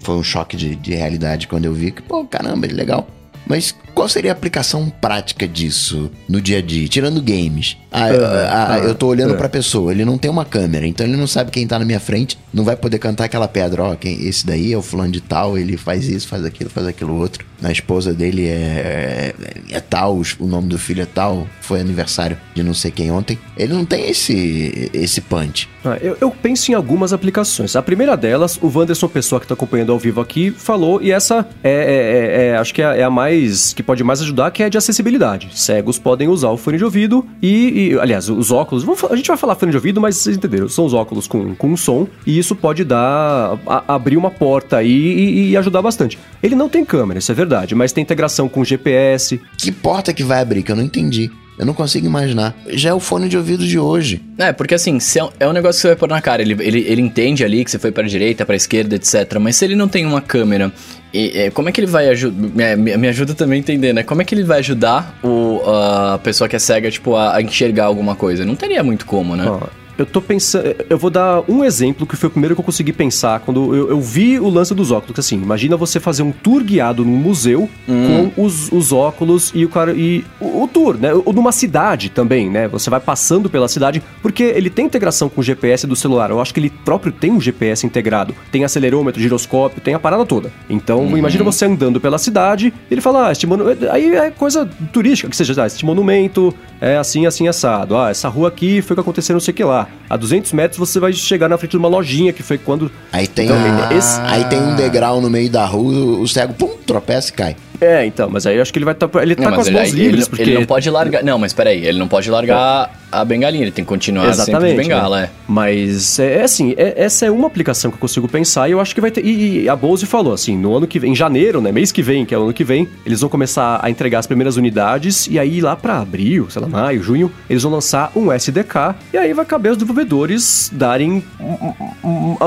Foi um choque de, de realidade quando eu vi que, pô, caramba, é legal. Mas qual seria a aplicação prática disso no dia a dia? Tirando games. Ah, ah, ah eu tô olhando uh. pra pessoa, ele não tem uma câmera, então ele não sabe quem tá na minha frente, não vai poder cantar aquela pedra, ó, quem, esse daí é o fulano de tal, ele faz isso, faz aquilo, faz aquilo outro. A esposa dele é, é, é tal, o nome do filho é tal, foi aniversário de não sei quem ontem. Ele não tem esse, esse punch. Ah, eu, eu, penso em algumas aplicações. A primeira delas, o Wanderson Pessoa, que tá acompanhando ao vivo aqui, falou, e essa é, é, é, é acho que é, a mais que pode mais ajudar, que é de acessibilidade. Cegos podem usar o fone de ouvido e, e aliás, os óculos. A gente vai falar fone de ouvido, mas vocês entenderam, são os óculos com, com som, e isso pode dar. A, abrir uma porta aí e, e, ajudar bastante. Ele não tem câmera, isso é verdade, mas tem integração com GPS. Que porta que vai abrir? Que eu não entendi. Eu não consigo imaginar. Já é o fone de ouvido de hoje. É, porque assim, é, é um negócio que você vai pôr na cara. Ele, ele, ele entende ali que você foi para direita, para esquerda, etc. Mas se ele não tem uma câmera, e, e, como é que ele vai ajudar. Me, me, ajuda também a entender, né? Como é que ele vai ajudar o, a pessoa que é cega, tipo, a, a enxergar alguma coisa? Não teria muito como, né? Oh. Eu tô pensando. Eu vou dar um exemplo que foi o primeiro que eu consegui pensar quando eu, eu vi o lance dos óculos. Assim, imagina você fazer um tour guiado num museu hum. com os, os óculos e o cara. E o, o, tour, né? Ou numa cidade também, né? Você vai passando pela cidade, porque ele tem integração com o GPS do celular. Eu acho que ele próprio tem um GPS integrado. Tem acelerômetro, giroscópio, tem a parada toda. Então, uhum. imagina você andando pela cidade, ele fala, ah, este monumento. Aí é coisa turística, que seja, ah, este monumento é assim, assim, assado. Ah, essa rua aqui foi o que aconteceu, não sei o que lá. A 200 metros você vai chegar na frente de uma lojinha, que foi quando... Aí tem, então, ah, esse... aí tem um degrau no meio da rua, o cego, pum, tropeça e cai. É, então, mas aí eu acho que ele vai estar. Tá, ele tá não, com as mãos ele, livres, ele, porque. Ele não pode largar. Não, mas peraí, ele não pode largar a bengalinha, ele tem que continuar Exatamente, sempre de bengala, né? é. Mas é, é assim, é, essa é uma aplicação que eu consigo pensar e eu acho que vai ter. E, e, a Bose falou assim: no ano que vem, em janeiro, né? Mês que vem, que é o ano que vem, eles vão começar a entregar as primeiras unidades e aí lá para abril, sei lá, maio, junho, eles vão lançar um SDK e aí vai caber os desenvolvedores darem.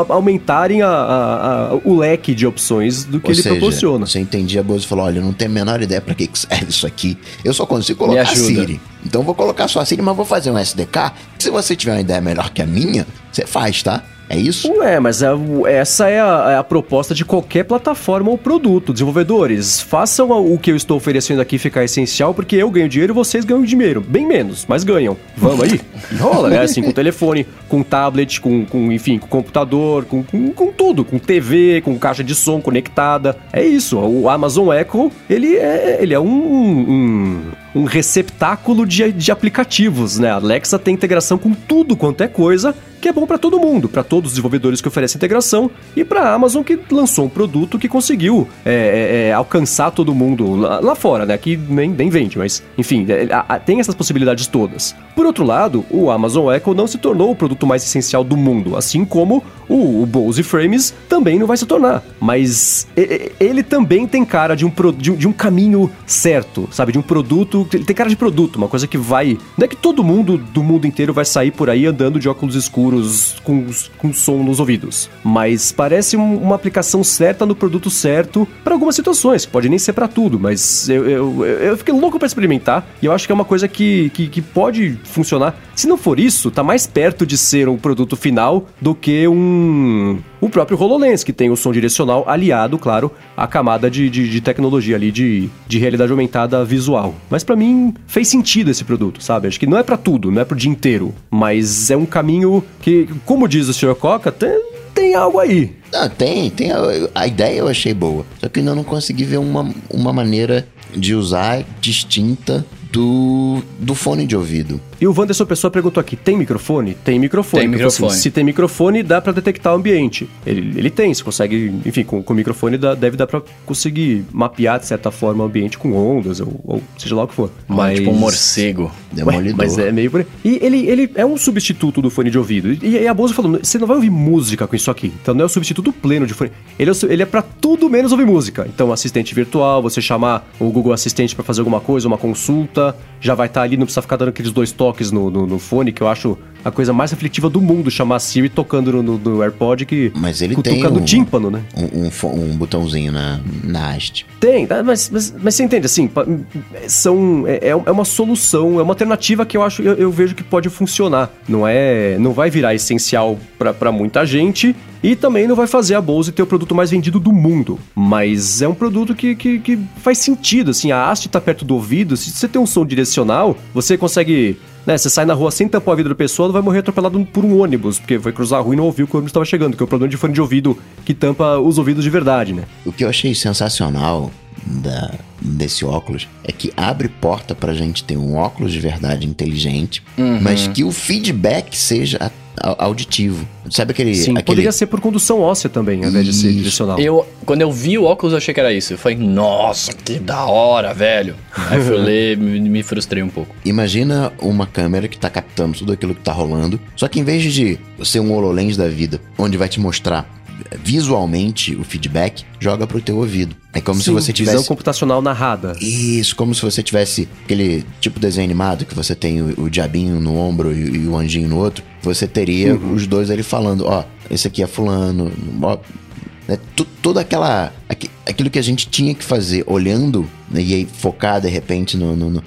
aumentarem a, a, a, o leque de opções do que Ou ele seja, proporciona. Você entendia, a Bose falou: olha, eu não tenho a menor ideia para que serve isso aqui. Eu só consigo colocar Siri. Então vou colocar só a Siri, mas vou fazer um SDK. Se você tiver uma ideia melhor que a minha, você faz, tá? É isso? Ué, mas é, essa é a, é a, proposta de qualquer plataforma ou produto. Desenvolvedores, façam o que eu estou oferecendo aqui ficar essencial, porque eu ganho dinheiro e vocês ganham dinheiro. Bem menos, mas ganham. Vamos aí? *laughs* Rola, né? Assim, com telefone, com tablet, com, com enfim, com computador, com, com, com, tudo. Com TV, com caixa de som conectada. É isso. O Amazon Echo, ele é, ele é um, um um receptáculo de, de aplicativos, né? A Alexa tem integração com tudo quanto é coisa, que é bom para todo mundo, para todos os desenvolvedores que oferecem integração e para a Amazon que lançou um produto que conseguiu é, é, é, alcançar todo mundo lá, lá, fora, né? Que nem, nem vende, mas enfim, é, a, tem essas possibilidades todas. Por outro lado, o Amazon Echo não se tornou o produto mais essencial do mundo, assim como o, o Bose Frames também não vai se tornar. Mas ele também tem cara de um, de, de um caminho certo, sabe? De um produto. Ele tem cara de produto, uma coisa que vai. Não é que todo mundo do mundo inteiro vai sair por aí andando de óculos escuros com, com som nos ouvidos. Mas parece um, uma aplicação certa no produto certo para algumas situações, que pode nem ser para tudo, mas eu, eu, eu fiquei louco para experimentar e eu acho que é uma coisa que, que, que pode funcionar. Se não for isso, tá mais perto de ser um produto final do que um o próprio HoloLens, que tem o som direcional aliado, claro, à camada de, de, de tecnologia ali de, de realidade aumentada visual. Mas para mim fez sentido esse produto, sabe? Acho que não é para tudo, não é pro dia inteiro, mas é um caminho que, como diz o Sr. Coca, tem, tem algo aí. Ah, tem, tem. A, a, ideia eu achei boa. Só que ainda não consegui ver uma, uma maneira de usar distinta do, do fone de ouvido. E o Wanderson Pessoa perguntou aqui: tem microfone? Tem microfone. Tem microfone. Assim, se tem microfone, dá para detectar o ambiente. Ele, ele tem, você consegue, enfim, com, com o microfone dá, deve dar para conseguir mapear de certa forma o ambiente com ondas, ou, ou seja lá o que for. Mas... Tipo um morcego. Ué, mas é meio por aí. E ele, ele é um substituto do fone de ouvido. E, e a Bozo falou: você não vai ouvir música com isso aqui. Então não é o substituto pleno de fone. Ele é, ele é para tudo menos ouvir música. Então, assistente virtual, você chamar o Google Assistente para fazer alguma coisa, uma consulta, já vai estar tá ali, não precisa ficar dando aqueles dois toques no, no, no fone, que eu acho a coisa mais refletiva do mundo, chamar Siri tocando no, no AirPod que mas ele tem um, tímpano, né? Um, um, um, botãozinho na, na haste. Tem, tá, mas, mas, mas você entende, assim, são, é, é, é uma solução, é uma alternativa que eu acho, eu, eu vejo que pode funcionar. Não é, não vai virar essencial para muita gente e também não vai fazer a Bose ter o produto mais vendido do mundo. Mas é um produto que, que, que faz sentido, assim, a haste tá perto do ouvido, se você tem um som direcional, você consegue né, você sai na rua sem tampar a vida da pessoa, vai morrer atropelado por um ônibus, porque foi cruzar a rua e não ouviu que o ônibus estava chegando, que é o problema de fone de ouvido que tampa os ouvidos de verdade, né? O que eu achei sensacional da, desse óculos é que abre porta pra gente ter um óculos de verdade inteligente, uhum. mas que o feedback seja auditivo. Sabe aquele. Sim, aquele... poderia ser por condução óssea também, ao invés de ser direcional. Eu, quando eu vi o óculos, eu achei que era isso. Eu falei, nossa, que da hora, velho. Aí fui *laughs* ler me, me frustrei um pouco. Imagina uma câmera que tá captando tudo aquilo que tá rolando, só que em vez de ser um HoloLens da vida, onde vai te mostrar visualmente o feedback, joga pro teu ouvido. É como Sim, se você tivesse. Visão computacional narrada. Isso, como se você tivesse aquele tipo de desenho animado que você tem o, o diabinho no ombro e, e, o anjinho no outro. Você teria uhum. os dois ali falando: ó, esse aqui é Fulano, ó. Né, toda aquela. aquilo que a gente tinha que fazer olhando né, e aí focar de repente no, no, no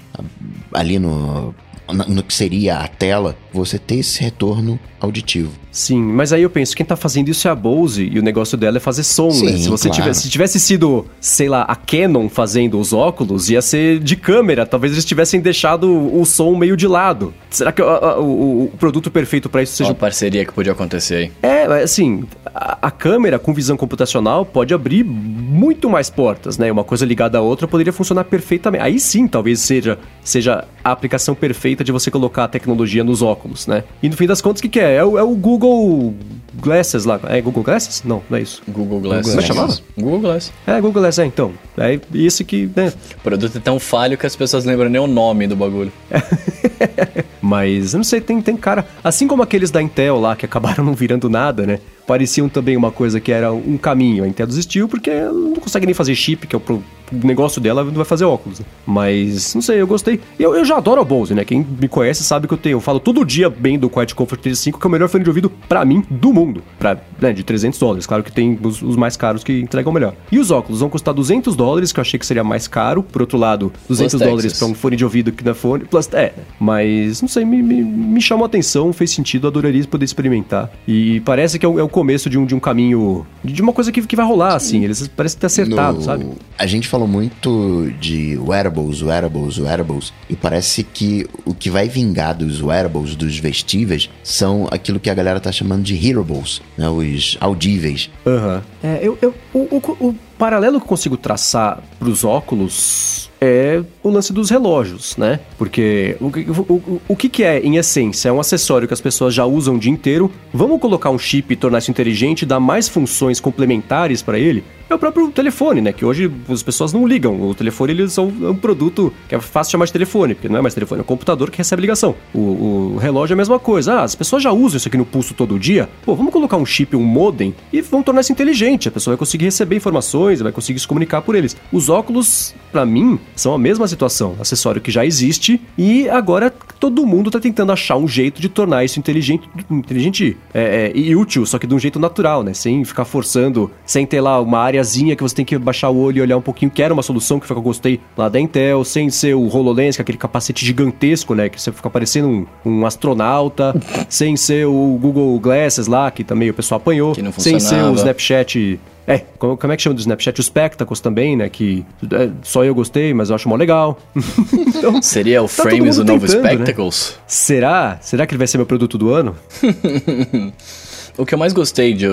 ali no, no que seria a tela, você ter esse retorno auditivo. Sim, mas aí eu penso, quem tá fazendo isso é a Bose e o negócio dela é fazer som, né? Sim, né? Se você claro. tivesse, se tivesse sido, sei lá, a Canon fazendo os óculos, ia ser de câmera. Talvez eles tivessem deixado o som meio de lado. Será que o, o, o produto perfeito para isso seja. Uma parceria que podia acontecer aí. É, assim, a, a, câmera com visão computacional pode abrir muito mais portas, né? Uma coisa ligada à outra poderia funcionar perfeitamente. Aí sim, talvez seja, seja a aplicação perfeita de você colocar a tecnologia nos óculos, né? E no fim das contas, o que, que é? É o, é o Google Glasses lá. É Google Glasses? Não, não é isso. Google Glasses. Como é chamava? Google Glass. É, Google Glass, é, então. É isso que, né? O produto é tão falho que as pessoas lembram nem o nome do bagulho. *laughs* Mas, eu não sei, tem, tem cara... Assim como aqueles da Intel lá, que acabaram não virando nada, né? Pareciam também uma coisa que era um caminho. A Intel desistiu porque não consegue nem fazer chip, que é o o negócio dela vai fazer óculos. Né? Mas, não sei, eu gostei. Eu, eu já adoro a Bose, né? Quem me conhece sabe que eu tenho. Eu falo todo dia bem do Quiet Comfort 35, que é o melhor fone de ouvido para mim do mundo. Pra, né, de 300 dólares. Claro que tem os, os, mais caros que entregam melhor. E os óculos vão custar 200 dólares, que eu achei que seria mais caro. Por outro lado, 200 Plus dólares para um fone de ouvido que não é fone. Plus, é, mas não sei, me, me, me chamou a atenção, fez sentido, adoraria poder experimentar. E parece que é o, é o começo de um, de um caminho, de uma coisa que, que vai rolar, assim. Eles parecem ter acertado, no... sabe? A gente falou muito de wearables, wearables, wearables, e parece que o que vai vingar dos wearables, dos vestíveis, são aquilo que a galera tá chamando de hearables, né? Os audíveis. Aham. Uhum. É, eu, eu, o, o, o paralelo que eu consigo traçar para os óculos é o lance dos relógios, né? Porque o, o, o que, que é, em essência, é um acessório que as pessoas já usam o dia inteiro. Vamos colocar um chip e tornar isso inteligente, dar mais funções complementares para ele? É o próprio telefone, né? Que hoje as pessoas não ligam. O telefone eles são é um produto que é fácil chamar de telefone, porque não é mais telefone, é um computador que recebe ligação. O, o relógio é a mesma coisa. Ah, as pessoas já usam isso aqui no pulso todo dia. Pô, vamos colocar um chip, um modem e vamos tornar isso inteligente. A pessoa vai conseguir receber informações, vai conseguir se comunicar por eles. Os óculos, para mim, são a mesma situação. Acessório que já existe e agora todo mundo tá tentando achar um jeito de tornar isso inteligente, inteligente é, é, e útil, só que de um jeito natural, né? Sem ficar forçando, sem ter lá uma que você tem que baixar o olho e olhar um pouquinho, que era uma solução que eu gostei lá da Intel, sem ser o HoloLens, que é aquele capacete gigantesco, né? Que você fica parecendo um, um astronauta, *laughs* sem ser o Google Glasses lá, que também o pessoal apanhou, sem ser o Snapchat é, como, como, é que chama do Snapchat? Os Spectacles também, né? Que é, só eu gostei, mas eu acho mó legal. *laughs* então, Seria o tá Frames o novo né? Spectacles? Né? Será? Será que ele vai ser meu produto do ano? *laughs* o que eu mais gostei de.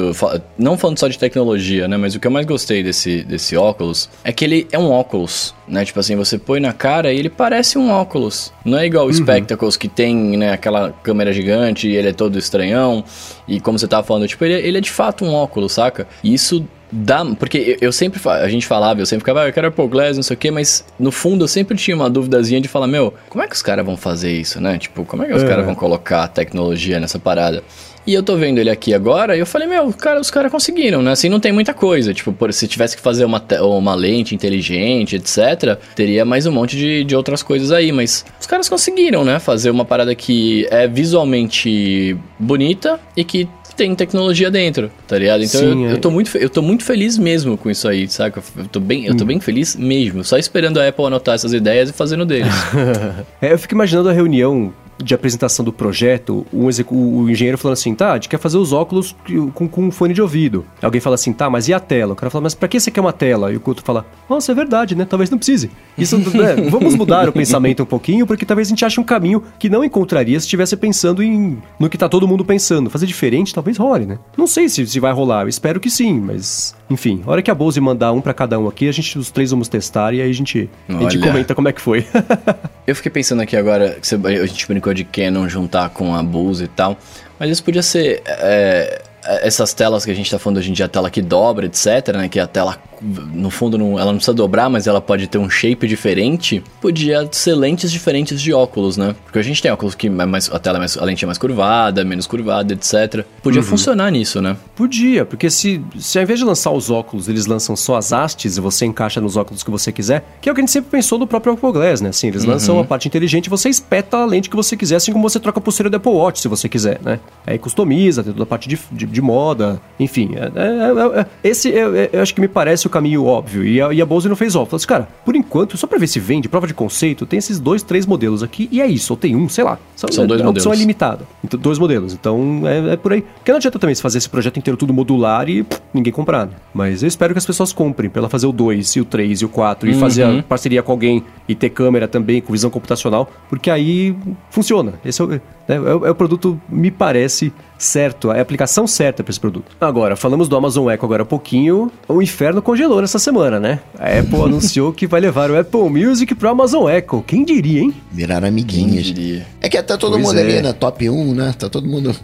Não falando só de tecnologia, né? Mas o que eu mais gostei desse, desse óculos é que ele é um óculos, né? Tipo assim, você põe na cara e ele parece um óculos. Não é igual o uhum. Spectacles que tem, né, aquela câmera gigante e ele é todo estranhão. E como você tava falando, tipo, ele, ele é de fato um óculos, saca? E isso dá. Porque eu, sempre. A gente falava, eu sempre ficava, ah, eu quero Apple Glass, não sei o quê, mas no fundo eu sempre tinha uma duvidazinha de falar, meu, como é que os caras vão fazer isso, né? Tipo, como é que os é. caras vão colocar tecnologia nessa parada? E eu tô vendo ele aqui agora e eu falei, meu, cara, os caras conseguiram, né? Assim, não tem muita coisa. Tipo, por, se tivesse que fazer uma, uma lente inteligente, etc., teria mais um monte de, de outras coisas aí. Mas os caras conseguiram, né? Fazer uma parada que é visualmente bonita e que tem tecnologia dentro, tá ligado? Então Sim, eu, é. eu, tô muito, eu tô muito feliz mesmo com isso aí, saca? Eu tô bem, eu tô hum. bem feliz mesmo. Só esperando a Apple anotar essas ideias e fazendo deles. *laughs* é, eu fico imaginando a reunião de apresentação do projeto, um o engenheiro falando assim, tá, a gente quer fazer os óculos com, com um fone de ouvido. Alguém fala assim, tá, mas e a tela? O cara fala, mas pra que você quer uma tela? E o outro fala, nossa, é verdade, né? Talvez não precise. Isso, né? *laughs* Vamos mudar o pensamento um pouquinho, porque talvez a gente ache um caminho que não encontraria se estivesse pensando em no que tá todo mundo pensando. Fazer diferente talvez role, né? Não sei se, se vai rolar, eu espero que sim, mas enfim, a hora que a Bose mandar um para cada um aqui, a gente, os três vamos testar e aí a gente, a gente comenta como é que foi. *laughs* eu fiquei pensando aqui agora, a gente brincou de Canon juntar com a Bose e tal, mas isso podia ser... É, essas telas que a gente está falando hoje em dia, a tela que dobra, etc, né, que é a tela no fundo não, ela não precisa dobrar, mas ela pode ter um shape diferente, podia ser lentes diferentes de óculos, né? Porque a gente tem óculos que é mais, a tela é mais, a lente é mais curvada, menos curvada, etc. Podia uhum. funcionar nisso, né? Podia, porque se, se ao invés de lançar os óculos, eles lançam só as hastes e você encaixa nos óculos que você quiser, que é o que a gente sempre pensou do próprio Apple Glass, né? Assim, eles uhum. lançam a parte inteligente e você espeta a lente que você quiser, assim como você troca a pulseira do Apple Watch, se você quiser, né? Aí customiza, tem toda a parte de, de, de moda, enfim. É, é, é, é esse é, eu acho que me parece o caminho óbvio. E a, e a Bose não fez óbvio. Falou assim, cara, por enquanto, só pra ver se vende, prova de conceito, tem esses dois, três modelos aqui, e é isso, ou tem um, sei lá. São, São dois a, modelos. A opção é limitada. Então, dois modelos. Então, é, é, por aí. Porque não adianta também se fazer esse projeto inteiro tudo modular e pff, ninguém comprar. Né? Mas eu espero que as pessoas comprem, pra ela fazer o 2, e o 3, e o 4, uhum. e fazer a uhum. parceria com alguém, e ter câmera também, com visão computacional, porque aí funciona. Esse é o, né, é, é o produto, me parece, certo, a aplicação certa para esse produto. Agora, falamos do Amazon Echo agora há pouquinho. O inferno congelou nessa semana, né? A Apple *laughs* anunciou que vai levar o Apple Music pro Amazon Echo. Quem diria, hein? Viraram amiguinhas. Quem diria? É que tá todo pois mundo é. ali na top 1, né? Tá todo mundo. *laughs*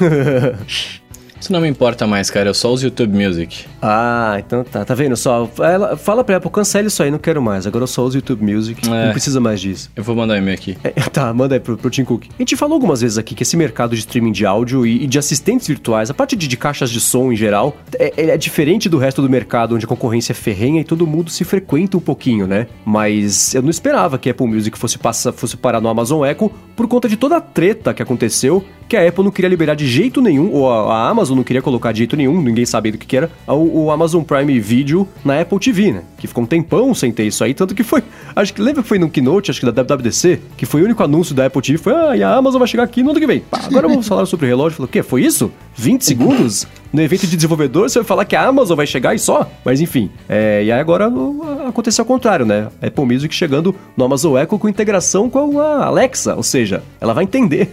*laughs* Isso não me importa mais, cara. Eu só uso YouTube Music. Ah, então tá. Tá vendo só? Ela, fala pra Apple, cancele isso aí, não quero mais. Agora eu só uso YouTube Music. É. Não precisa mais disso. Eu vou mandar um e-mail aqui. É, tá, manda aí pro, pro Tim Cook. A gente falou algumas vezes aqui que esse mercado de streaming de áudio e, e de assistentes virtuais, a parte de, de, caixas de som em geral, é, é, diferente do resto do mercado, onde a concorrência é ferrenha e todo mundo se frequenta um pouquinho, né? Mas eu não esperava que a Apple Music fosse, passa, fosse parar no Amazon Echo por conta de toda a treta que aconteceu, que a Apple não queria liberar de jeito nenhum, ou a, Amazon não queria colocar de jeito nenhum, ninguém sabia do que, era, o, Amazon Prime Video na Apple TV, né? Que ficou um tempão sem ter isso aí, tanto que foi. Acho que lembra que foi no Keynote, acho que da WWDC, que foi o único anúncio da Apple TV, foi, ah, e a Amazon vai chegar aqui no ano que vem. Agora vamos falar sobre o relógio. Falou, o quê? Foi isso? 20 segundos? No evento de desenvolvedor, você vai falar que a Amazon vai chegar e só. Mas enfim, é, e aí agora aconteceu ao contrário, né? A Apple Music chegando no Amazon Echo com integração com a Alexa, ou seja, ela vai entender.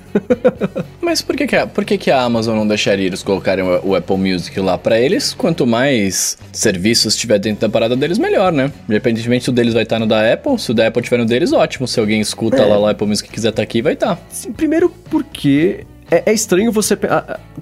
*laughs* Mas por que, que, a, por que, que a Amazon não deixaria eles colocarem o, o Apple Music lá para eles? Quanto mais serviços tiver dentro da parada deles, melhor, né? Independentemente se o deles vai estar no da Apple, se o da Apple tiver no deles, ótimo. Se alguém escuta é. lá o Apple Music e quiser estar aqui, vai estar. Primeiro porque é, é estranho você.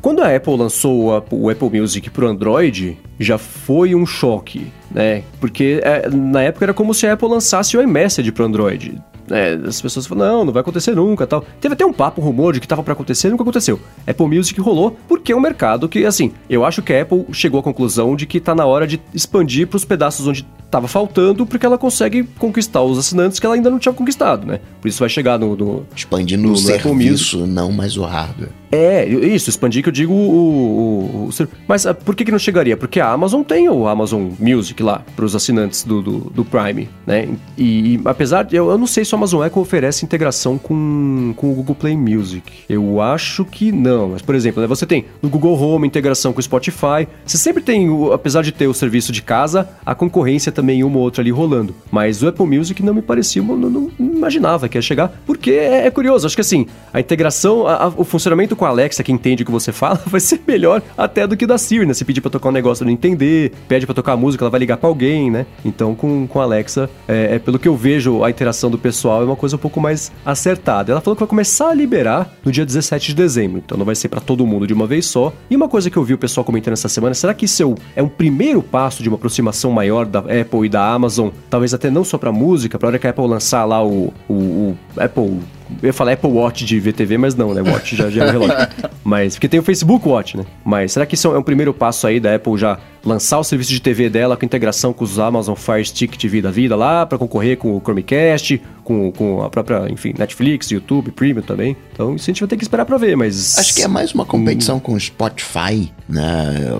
Quando a Apple lançou o Apple Music pro Android, já foi um choque, né? Porque é, na época era como se a Apple lançasse o iMessage pro Android. É, as pessoas falam, não, não vai acontecer nunca tal. Teve até um papo, um rumor de que tava para acontecer, nunca aconteceu. Apple Music rolou porque é um mercado que, assim, eu acho que a Apple chegou à conclusão de que tá na hora de expandir para os pedaços onde tava faltando, porque ela consegue conquistar os assinantes que ela ainda não tinha conquistado, né? Por isso vai chegar no. no Expandindo no, no serviço, não mais o hardware. É, isso, expandir que eu digo o. o, o mas uh, por que, que não chegaria? Porque a Amazon tem o Amazon Music lá, para os assinantes do, do, do, Prime, né? E, e apesar de. Eu, eu não sei se o Amazon Echo oferece integração com, com o Google Play Music. Eu acho que não. Mas, por exemplo, né, você tem no Google Home integração com o Spotify. Você sempre tem, apesar de ter o serviço de casa, a concorrência também uma ou outra ali rolando. Mas o Apple Music não me parecia, não, não imaginava que ia chegar, porque é, é curioso. Acho que assim, a integração, a, a, o funcionamento com a Alexa, que entende o que você fala, *laughs* vai ser melhor até do que da Siri, né? Se pedir pra tocar um negócio não entender, pede pra tocar música, ela vai ligar pra alguém, né? Então, com, com a Alexa, é, é, pelo que eu vejo, a interação do pessoal é uma coisa um pouco mais acertada. Ela falou que vai começar a liberar no dia 17 de dezembro, então não vai ser para todo mundo de uma vez só. E uma coisa que eu vi o pessoal comentando essa semana, será que isso é um primeiro passo de uma aproximação maior da Apple e da Amazon? Talvez até não só pra música, pra hora que a Apple lançar lá o, o, o Apple eu ia falar Apple Watch de VTV, mas não, né? Watch já, já é um relógio. *laughs* mas, porque tem o Facebook Watch, né? Mas será que isso é um primeiro passo aí da Apple já lançar o serviço de TV dela com integração com os Amazon Fire Stick TV da vida lá, para concorrer com o Chromecast, com, com a própria, enfim, Netflix, YouTube, Premium também. Então isso a gente vai ter que esperar para ver, mas... Acho que é mais uma competição hum. com o Spotify, né?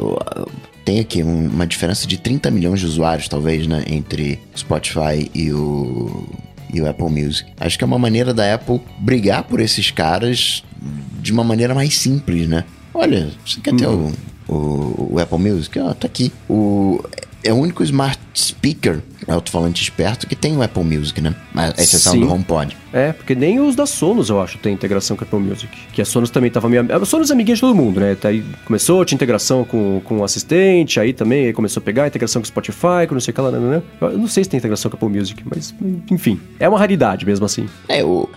tem aqui uma diferença de 30 milhões de usuários, talvez, né? Entre o Spotify e o e o Apple Music. Acho que é uma maneira da Apple brigar por esses caras de uma maneira mais simples, né? Olha, você quer ter hum. o, o, o, Apple Music? Ó, tá aqui. O, é o único smart speaker alto-falante esperto que tem o Apple Music, né? A exceção Sim. do HomePod. É, porque nem os da Sonos, eu acho, tem integração com a Apple Music. Que a Sonos também tava meio... A Sonos é amiguinha de todo mundo, né? Aí começou, tinha integração com, com o assistente, aí também aí começou a pegar integração com o Spotify, com não sei o que lá, né, né, né? Eu não sei se tem integração com a Apple Music, mas enfim. É uma raridade mesmo assim. É, o,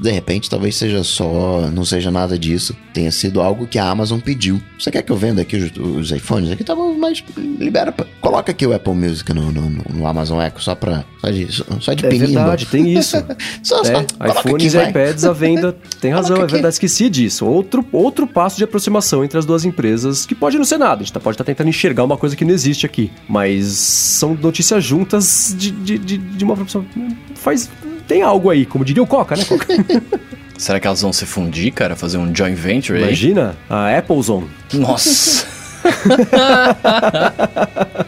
de repente talvez seja só... Não seja nada disso. Tenha sido algo que a Amazon pediu. Você quer que eu venda aqui os, os iPhones? Aqui tá bom, mas libera... Coloca aqui o Apple Music no, no, no Amazon Echo só pra... Só de, só de é verdade, tem isso. *laughs* só, é, iPhones e iPads à venda. Tem razão, é verdade, esqueci disso. Outro, outro passo de aproximação entre as duas empresas, que pode não ser nada. A gente tá, pode estar tá tentando enxergar uma coisa que não existe aqui. Mas são notícias juntas de, de, de, de uma aproximação. Faz. Tem algo aí, como diria o Coca, né, Coca? *laughs* Será que elas vão se fundir, cara? Fazer um joint venture aí? Imagina, a Apple Zone. Nossa! *laughs*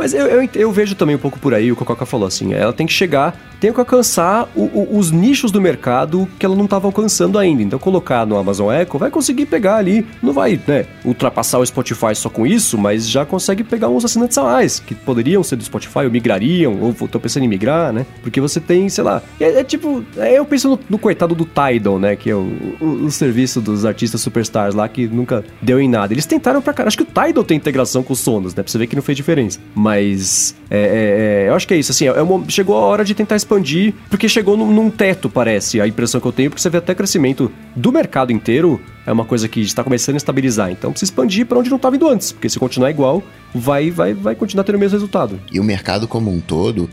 Mas eu, eu, eu, vejo também um pouco por aí o que a Coca falou, assim, ela tem que chegar, tem que alcançar o, o, os nichos do mercado que ela não estava alcançando ainda. Então, colocar no Amazon Echo vai conseguir pegar ali, não vai, né, ultrapassar o Spotify só com isso, mas já consegue pegar uns assinantes a mais, que poderiam ser do Spotify, ou migrariam, ou estão pensando em migrar, né? Porque você tem, sei lá, é, é tipo, é, eu penso no, no, coitado do Tidal, né, que é o, o, serviço dos artistas superstars lá, que nunca deu em nada. Eles tentaram pra cara, acho que o Tidal tem integração com o Sonos, né, pra você ver que não fez diferença. Mas mas é, é, é, eu acho que é isso, assim, é uma, chegou a hora de tentar expandir, porque chegou num, num, teto, parece, a impressão que eu tenho, porque você vê até crescimento do mercado inteiro, é uma coisa que está começando a estabilizar. Então precisa expandir para onde não estava indo antes, porque se continuar igual, vai, vai, vai continuar tendo o mesmo resultado. E o mercado como um todo,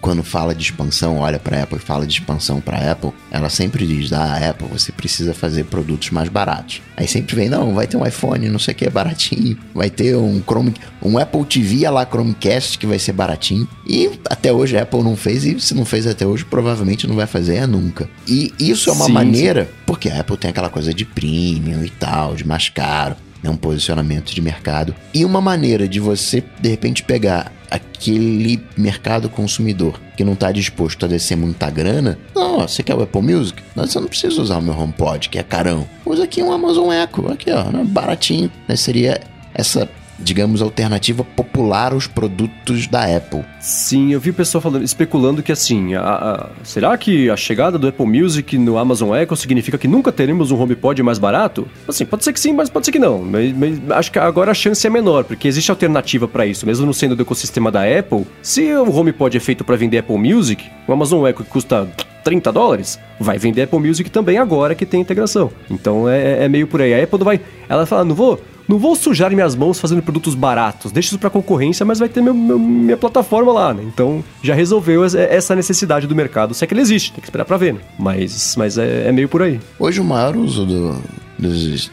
quando fala de expansão, olha para a Apple e fala de expansão para a Apple, ela sempre diz: ah, Apple, você precisa fazer produtos mais baratos. Aí sempre vem: não, vai ter um iPhone, não sei o que, baratinho. Vai ter um Chrome, um Apple TV lá Chromecast que vai ser baratinho. E até hoje a Apple não fez, e se não fez até hoje, provavelmente não vai fazer é nunca. E isso é uma sim, maneira, sim. porque a Apple tem aquela coisa de premium e tal, de mais caro né, um posicionamento de mercado e uma maneira de você de repente pegar aquele mercado consumidor que não está disposto a descer muita grana. Não, você quer o Apple Music? Não, você não precisa usar o meu HomePod, que é carão. Usa aqui um Amazon Echo, aqui ó, né, baratinho. Né? Seria essa digamos, alternativa popular aos produtos da Apple. Sim, eu vi o pessoal falando, especulando que assim, a, a, será que a chegada do Apple Music no Amazon Echo significa que nunca teremos um HomePod mais barato? Assim, pode ser que sim, mas pode ser que não. Mas, mas acho que agora a chance é menor, porque existe alternativa para isso, mesmo não sendo do ecossistema da Apple. Se o HomePod é feito para vender Apple Music, o Amazon Echo que custa 30 dólares, vai vender Apple Music também agora que tem integração. Então é, é meio por aí. A Apple vai. Ela fala, não vou. Não vou sujar minhas mãos fazendo produtos baratos, deixa isso pra concorrência, mas vai ter meu, meu, minha plataforma lá, né? Então já resolveu essa necessidade do mercado, se é que ele existe, tem que esperar pra ver, né? Mas, mas é, é meio por aí. Hoje o maior uso do, dos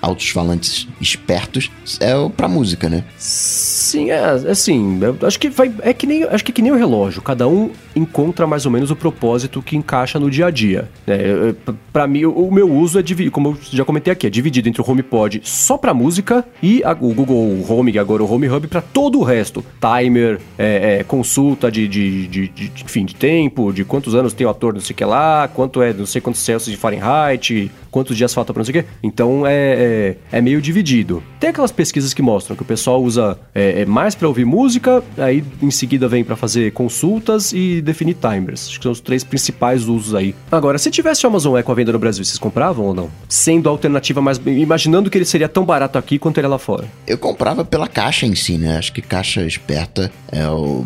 altos falantes espertos é para música, né? Sim, é assim, acho que vai é que nem acho que é que nem o relógio, cada um encontra mais ou menos o propósito que encaixa no dia a dia. Né? Para mim, o meu uso é dividido, como eu já comentei aqui, é dividido entre o HomePod só para música e a, o Google Home, agora o Home Hub para todo o resto, timer, é, é, consulta de, de, de, de, enfim, de tempo, de quantos anos tem o ator, não sei o que lá, quanto é, não sei quantos Celsius de Fahrenheit, quantos dias falta para não sei o que. Então é, é, é, meio dividido. Tem aquelas pesquisas que mostram que o pessoal usa é, é mais para ouvir música, aí em seguida vem para fazer consultas e definir timers. Acho que são os três principais usos aí. Agora, se tivesse o Amazon Echo à venda no Brasil, vocês compravam ou não? Sendo a alternativa mais. Imaginando que ele seria tão barato aqui quanto ele é lá fora. Eu comprava pela caixa em si, né? Acho que caixa esperta é o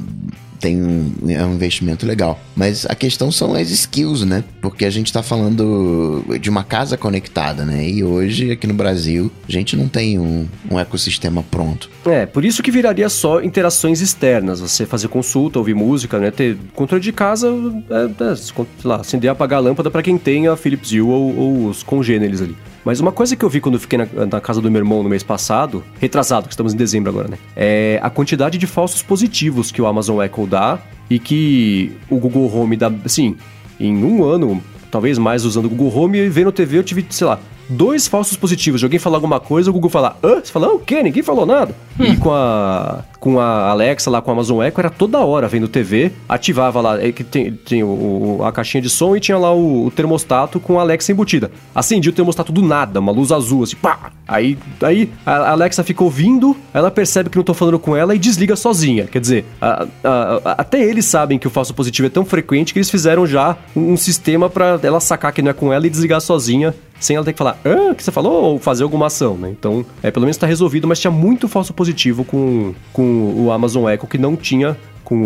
tem um, é um investimento legal. Mas a questão são as skills, né? Porque a gente está falando de uma casa conectada, né? E hoje, aqui no Brasil, a gente não tem um, um ecossistema pronto. É, por isso que viraria só interações externas. Você fazer consulta, ouvir música, né? Ter controle de casa, é, é, lá, acender e apagar a lâmpada para quem tem a Philips Hue ou, ou os congêneres ali. Mas uma coisa que eu vi quando eu fiquei na, na, casa do meu irmão no mês passado, retrasado, que estamos em dezembro agora, né? É a quantidade de falsos positivos que o Amazon Echo dá e que o Google Home dá, assim, em um ano, talvez mais usando o Google Home e vendo TV eu tive, sei lá, dois falsos positivos de alguém falar alguma coisa, o Google falar, hã? Você fala, o quê? Ninguém falou nada. Hum. E com a, com a Alexa lá, com a Amazon Echo, era toda hora vendo TV, ativava lá, é que tem, tem o, a caixinha de som e tinha lá o, o, termostato com a Alexa embutida. Acendi o termostato do nada, uma luz azul, assim, pá! Aí, aí a Alexa fica ouvindo, ela percebe que não tô falando com ela e desliga sozinha. Quer dizer, a, a, a, até eles sabem que o falso positivo é tão frequente que eles fizeram já um, um sistema para ela sacar que não é com ela e desligar sozinha sem ela ter que falar, ah, o que você falou? Ou fazer alguma ação, né? Então, é, pelo menos está resolvido, mas tinha muito falso positivo com, com o Amazon Echo que não tinha com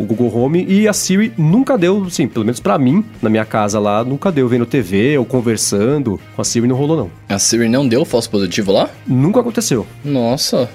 o, Google Home e a Siri nunca deu, sim, pelo menos para mim, na minha casa lá, nunca deu vendo TV ou conversando. Com a Siri não rolou, não. A Siri não deu falso positivo lá? Nunca aconteceu. Nossa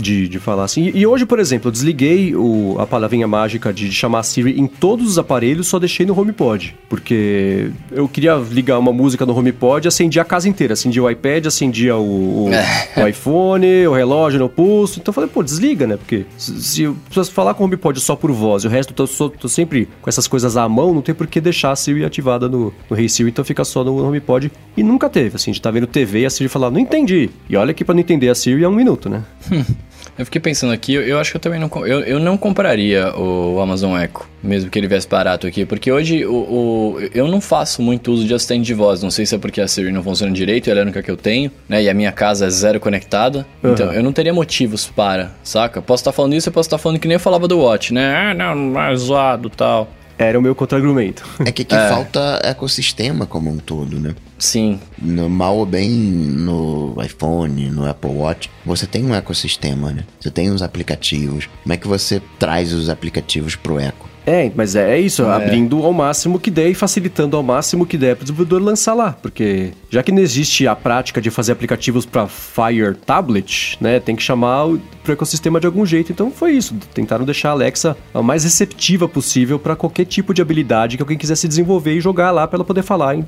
de, de falar assim. E, hoje, por exemplo, eu desliguei o, a palavrinha mágica de, de chamar Siri em todos os aparelhos, só deixei no HomePod. Porque eu queria ligar uma música no HomePod, acendia a casa inteira. Acendia o iPad, acendia o, o, *laughs* o iPhone, o relógio no pulso. Então eu falei, pô, desliga, né? Porque se, se eu falar com o HomePod só por voz e o resto eu tô, tô, sempre com essas coisas à mão, não tem por que deixar a Siri ativada no, no Hey Siri, então fica só no HomePod. E nunca teve, assim, de estar tá vendo TV e a Siri falar, não entendi. E olha que pra não entender a Siri é um minuto, né? *laughs* Eu fiquei pensando aqui, eu, eu acho que eu também não. Eu, eu não compraria o, Amazon Echo, mesmo que ele viesse barato aqui, porque hoje o, o, eu não faço muito uso de assistente de voz. Não sei se é porque a Siri não funciona direito ela é a única que eu tenho, né? E a minha casa é zero conectada. Uhum. Então eu não teria motivos para, saca? Posso estar falando isso, eu posso estar falando que nem eu falava do Watch, né? Ah, não, não é zoado tal. Era o meu contra-argumento. É que aqui *laughs* é. falta ecossistema como um todo, né? Sim. No, mal ou bem no iPhone, no Apple Watch, você tem um ecossistema, né? Você tem os aplicativos. Como é que você traz os aplicativos pro Eco? É, mas é, é isso, é. abrindo ao máximo que der e facilitando ao máximo que der para o desenvolvedor lançar lá, porque já que não existe a prática de fazer aplicativos para Fire Tablet, né, tem que chamar o ecossistema de algum jeito. Então foi isso, tentaram deixar a Alexa a mais receptiva possível para qualquer tipo de habilidade que alguém quisesse desenvolver e jogar lá para ela poder falar e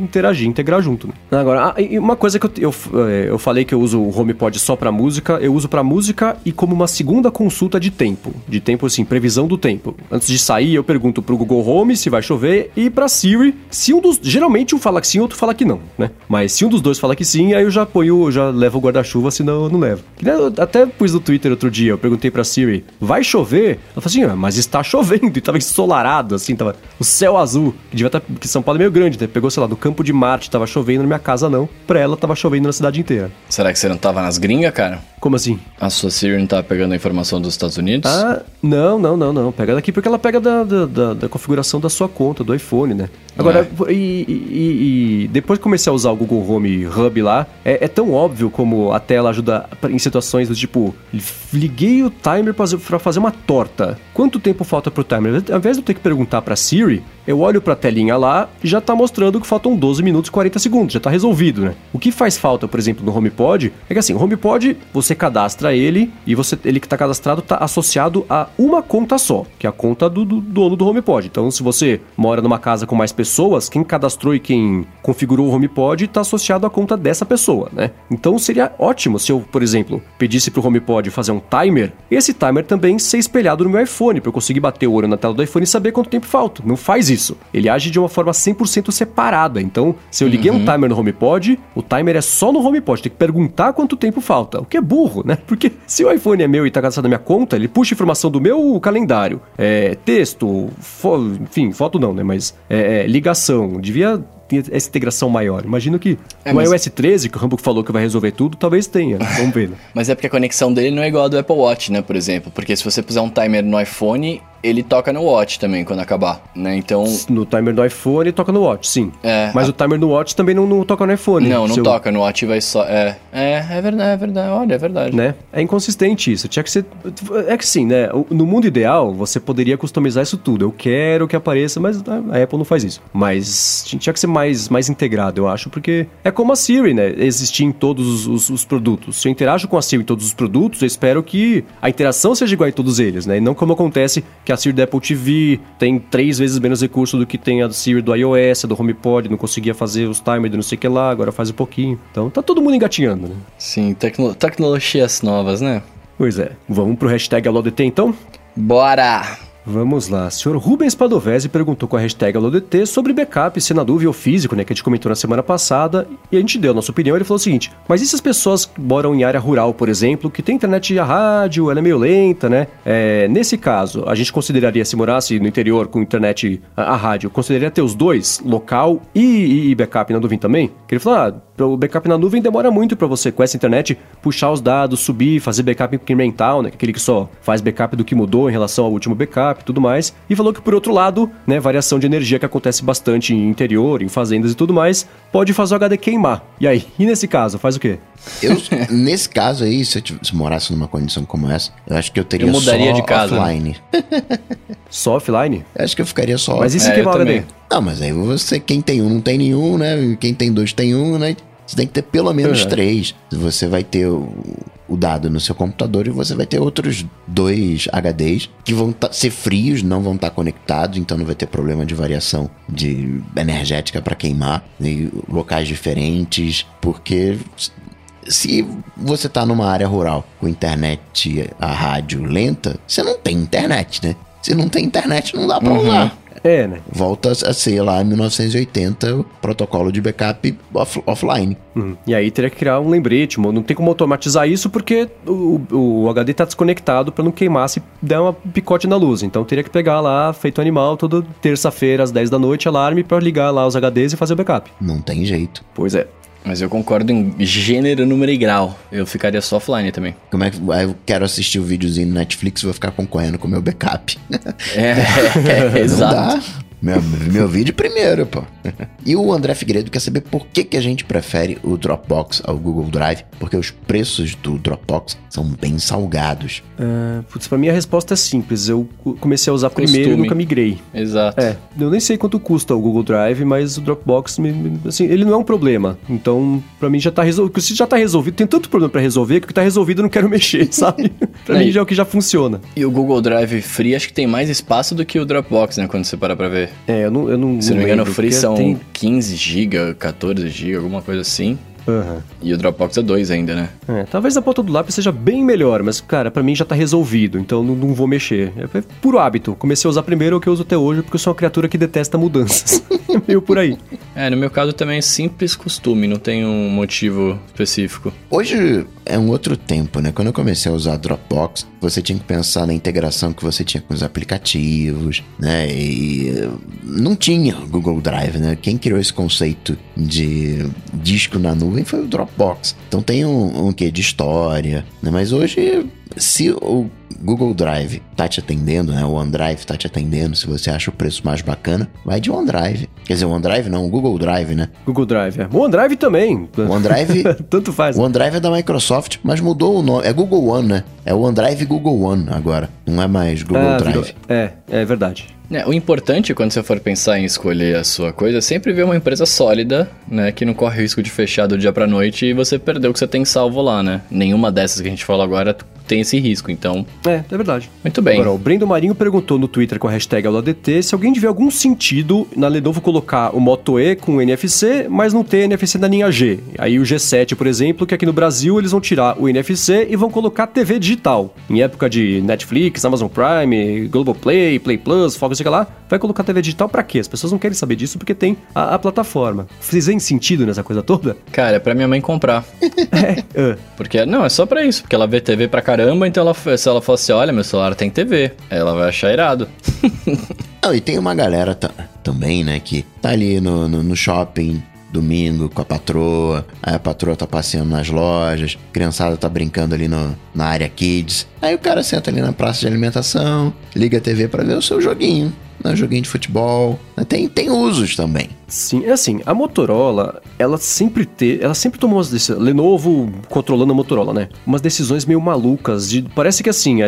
interagir, integrar junto. Né? Agora, ah, uma coisa que eu, eu, é, eu falei que eu uso o HomePod só para música, eu uso para música e como uma segunda consulta de tempo, de tempo assim, previsão do tempo. Antes de sair, eu pergunto pro Google Home se vai chover e pra Siri se um dos. Geralmente um fala que sim, outro fala que não, né? Mas se um dos dois fala que sim, aí eu já ponho, já levo o guarda-chuva, senão eu não levo. Eu até pus no Twitter outro dia, eu perguntei pra Siri, vai chover? Ela falou assim, ah, mas está chovendo, e tava ensolarado, assim, tava o céu azul, que devia estar. Tá, que São Paulo é meio grande, né? Pegou, sei lá, no campo de Marte tava chovendo, na minha casa não. Pra ela tava chovendo na cidade inteira. Será que você não tava nas gringas, cara? Como assim? A sua Siri não tá pegando a informação dos Estados Unidos? Ah, não, não, não, não. Pega daqui porque ela ela pega da, da, da, da configuração da sua conta, do iPhone, né? Agora, é. e, e, e, depois que comecei a usar o Google Home Hub lá, é, é, tão óbvio como a tela ajuda em situações do tipo, liguei o timer para fazer uma torta. Quanto tempo falta pro timer? Ao invés de eu ter que perguntar para Siri, eu olho para a telinha lá e já está mostrando que faltam 12 minutos e 40 segundos, já está resolvido, né? O que faz falta, por exemplo, no HomePod é que assim, o HomePod, você cadastra ele e você ele que está cadastrado está associado a uma conta só, que é a conta do, do dono do HomePod. Então, se você mora numa casa com mais pessoas, pessoas, quem cadastrou e quem configurou o HomePod está associado à conta dessa pessoa, né? Então seria ótimo se eu, por exemplo, pedisse para o HomePod fazer um timer, esse timer também ser espelhado no meu iPhone, para eu conseguir bater o olho na tela do iPhone e saber quanto tempo falta. Não faz isso. Ele age de uma forma 100% separada. Então, se eu liguei uhum. um timer no HomePod, o timer é só no HomePod. Tem que perguntar quanto tempo falta. O que é burro, né? Porque se o iPhone é meu e está cadastrado na minha conta, ele puxa informação do meu calendário, é, texto, fo enfim, foto não, né? Mas é, é ligação. Devia ter essa integração maior. Imagino que é, mas... iOS 13, que o Rambo falou que vai resolver tudo, talvez tenha. *laughs* Vamos ver. Né? mas é porque a conexão dele não é igual a do Apple Watch, né, por exemplo. Porque se você puser um timer no iPhone, ele toca no Watch também quando acabar, né? Então. No timer do iPhone toca no Watch, sim. É. Mas a... o timer do Watch também não, não toca no iPhone. Não, não seu... toca. No Watch vai só. É. É, é verdade, é verdade. Olha, é verdade. Né? É inconsistente isso. Tinha que ser. É que sim, né? No mundo ideal, você poderia customizar isso tudo. Eu quero que apareça, mas a Apple não faz isso. Mas tinha que ser mais, mais integrado, eu acho, porque é como a Siri, né? Existir em todos os, os, os produtos. Se eu interajo com a Siri em todos os produtos, eu espero que a interação seja igual em todos eles, né? E não como acontece que a Siri da Apple TV tem três vezes menos recurso do que tem a Siri do iOS, do HomePod, não conseguia fazer os timers do não sei o que lá, agora faz um pouquinho. Então tá todo mundo engatinhando, né? Sim, tecno tecnologias novas, né? Pois é. Vamos pro hashtag AloDT então? Bora! Vamos lá. Senhor Rubens Padovese perguntou com a hashtag AloDT sobre backup, se na dúvida ou físico, né, que a gente comentou na semana passada, e a gente deu a nossa opinião. Ele falou o seguinte: Mas e se as pessoas moram em área rural, por exemplo, que tem internet a rádio, ela é meio lenta, né? É, nesse caso, a gente consideraria, se morasse no interior com internet a, a rádio, consideraria ter os dois, local e, e backup na nuvem também? Que ele falou: ah, o backup na nuvem demora muito para você, com essa internet, puxar os dados, subir, fazer backup incremental, né? Aquele que só faz backup do que mudou em relação ao último backup e tudo mais. E falou que, por outro lado, né, variação de energia que acontece bastante em interior, em fazendas e tudo mais, pode fazer o HD queimar. E aí? E nesse caso, faz o quê? Eu, *laughs* nesse caso aí, se eu tivesse, se morasse numa condição como essa, eu acho que eu teria eu mudaria só de casa. offline. *laughs* só offline? Eu acho que eu ficaria só Mas e se é, queimar o HD? Não, mas aí você, quem tem um não tem nenhum, né? Quem tem dois tem um, né? Você tem que ter pelo menos uhum. três. Você vai ter o, o, dado no seu computador e você vai ter outros dois HDs que vão tá, ser frios, não vão estar tá conectados, então não vai ter problema de variação de energética para queimar, em locais diferentes, porque se você está numa área rural com internet a rádio lenta, você não tem internet, né? Se não tem internet, não dá para uhum. usar. É, né? Volta a ser lá em 1980 o protocolo de backup off offline. Uhum. E aí teria que criar um lembrete, não tem como automatizar isso porque o, o HD está desconectado para não queimar se der uma picote na luz. Então teria que pegar lá, feito animal, toda terça-feira às 10 da noite, alarme para ligar lá os HDs e fazer o backup. Não tem jeito. Pois é. Mas eu concordo em gênero, número e grau. Eu ficaria só offline também. Como é que eu quero assistir o videozinho no Netflix e vou ficar concorrendo com o meu backup? É, *laughs* é, *laughs* é exato. Meu, meu vídeo primeiro, pô. E o André Figueiredo quer saber por que, que a gente prefere o Dropbox ao Google Drive, porque os preços do Dropbox são bem salgados. Uh, putz, pra mim a resposta é simples. Eu comecei a usar Costume. primeiro e nunca migrei. Exato. É, eu nem sei quanto custa o Google Drive, mas o Dropbox, assim, ele não é um problema. Então, pra mim já tá resolvido. Se já tá resolvido, tem tanto problema pra resolver que o que tá resolvido eu não quero *laughs* mexer, sabe? pra mim já é o que já funciona. E o Google Drive Free acho que tem mais espaço do que o Dropbox, né? Quando você para pra ver. É, eu não. Eu não Se não, me engano, o Free são tem... 15 GB, 14 GB, alguma coisa assim. Uhum. E o Dropbox é 2 ainda, né? É, talvez a ponta do lápis seja bem melhor, mas, cara, para mim já tá resolvido, então não, não vou mexer. É, é puro hábito. Comecei a usar primeiro o que eu uso até hoje, porque eu sou uma criatura que detesta mudanças. *laughs* é meio por aí. É, no meu caso também é simples costume, não tem um motivo específico. Hoje é um outro tempo, né? Quando eu comecei a usar Dropbox, você tinha que pensar na integração que você tinha com os aplicativos, né? E não tinha Google Drive, né? Quem criou esse conceito de disco na nuvem nuvem foi o Dropbox. Então tem um, um quê de história, né? Mas hoje, se o Google Drive tá te atendendo, né? O OneDrive tá te atendendo, se você acha o preço mais bacana, vai de OneDrive. Quer dizer, o OneDrive não, o Google Drive, né? Google Drive, é. O OneDrive também. O OneDrive... *laughs* Tanto faz. O OneDrive é da Microsoft, mas mudou o nome. É Google One, né? É o OneDrive Google One agora. Não é mais Google Ah, Drive. É, é verdade. É, o importante quando você for pensar em escolher a sua coisa é sempre ver uma empresa sólida, né? Que não corre risco de fechar do dia pra noite e você perder o que você tem salvo lá, né? Nenhuma dessas que a gente falou agora tem esse risco, então, É, é verdade. muito bem. Agora, o Brendo Marinho perguntou no Twitter com a hashtag AulaDT se alguém tiver algum sentido na Lenovo colocar o Moto E com NFC, mas não ter NFC na linha G. Aí o G7, por exemplo, que aqui no Brasil eles vão tirar o NFC e vão colocar TV digital. Em época de Netflix, Amazon Prime, Globoplay, Play Plus, Fogo, sei lá, vai colocar TV digital pra quê? As pessoas não querem saber disso porque tem a, a plataforma. Veem sentido nessa coisa toda? Cara, é pra minha mãe comprar. *laughs* É. Porque, não, é só pra isso. Porque ela vê TV pra caramba, então ela, se ela falar assim, olha, meu celular tem TV, ela vai achar irado. *laughs* Não, e tem uma galera ta- também, né, que tá ali no, no, no shopping domingo com a patroa, aí a patroa tá passeando nas lojas, criançada tá brincando ali no, na área kids. Aí o cara senta ali na praça de alimentação, liga a TV pra ver o seu joguinho, né, joguinho de futebol. né, Tem, tem usos também. Sim, é assim, a Motorola, ela sempre te, ela sempre tomou umas decisões, Lenovo controlando a Motorola, né? Umas decisões meio malucas, de, parece que assim, a,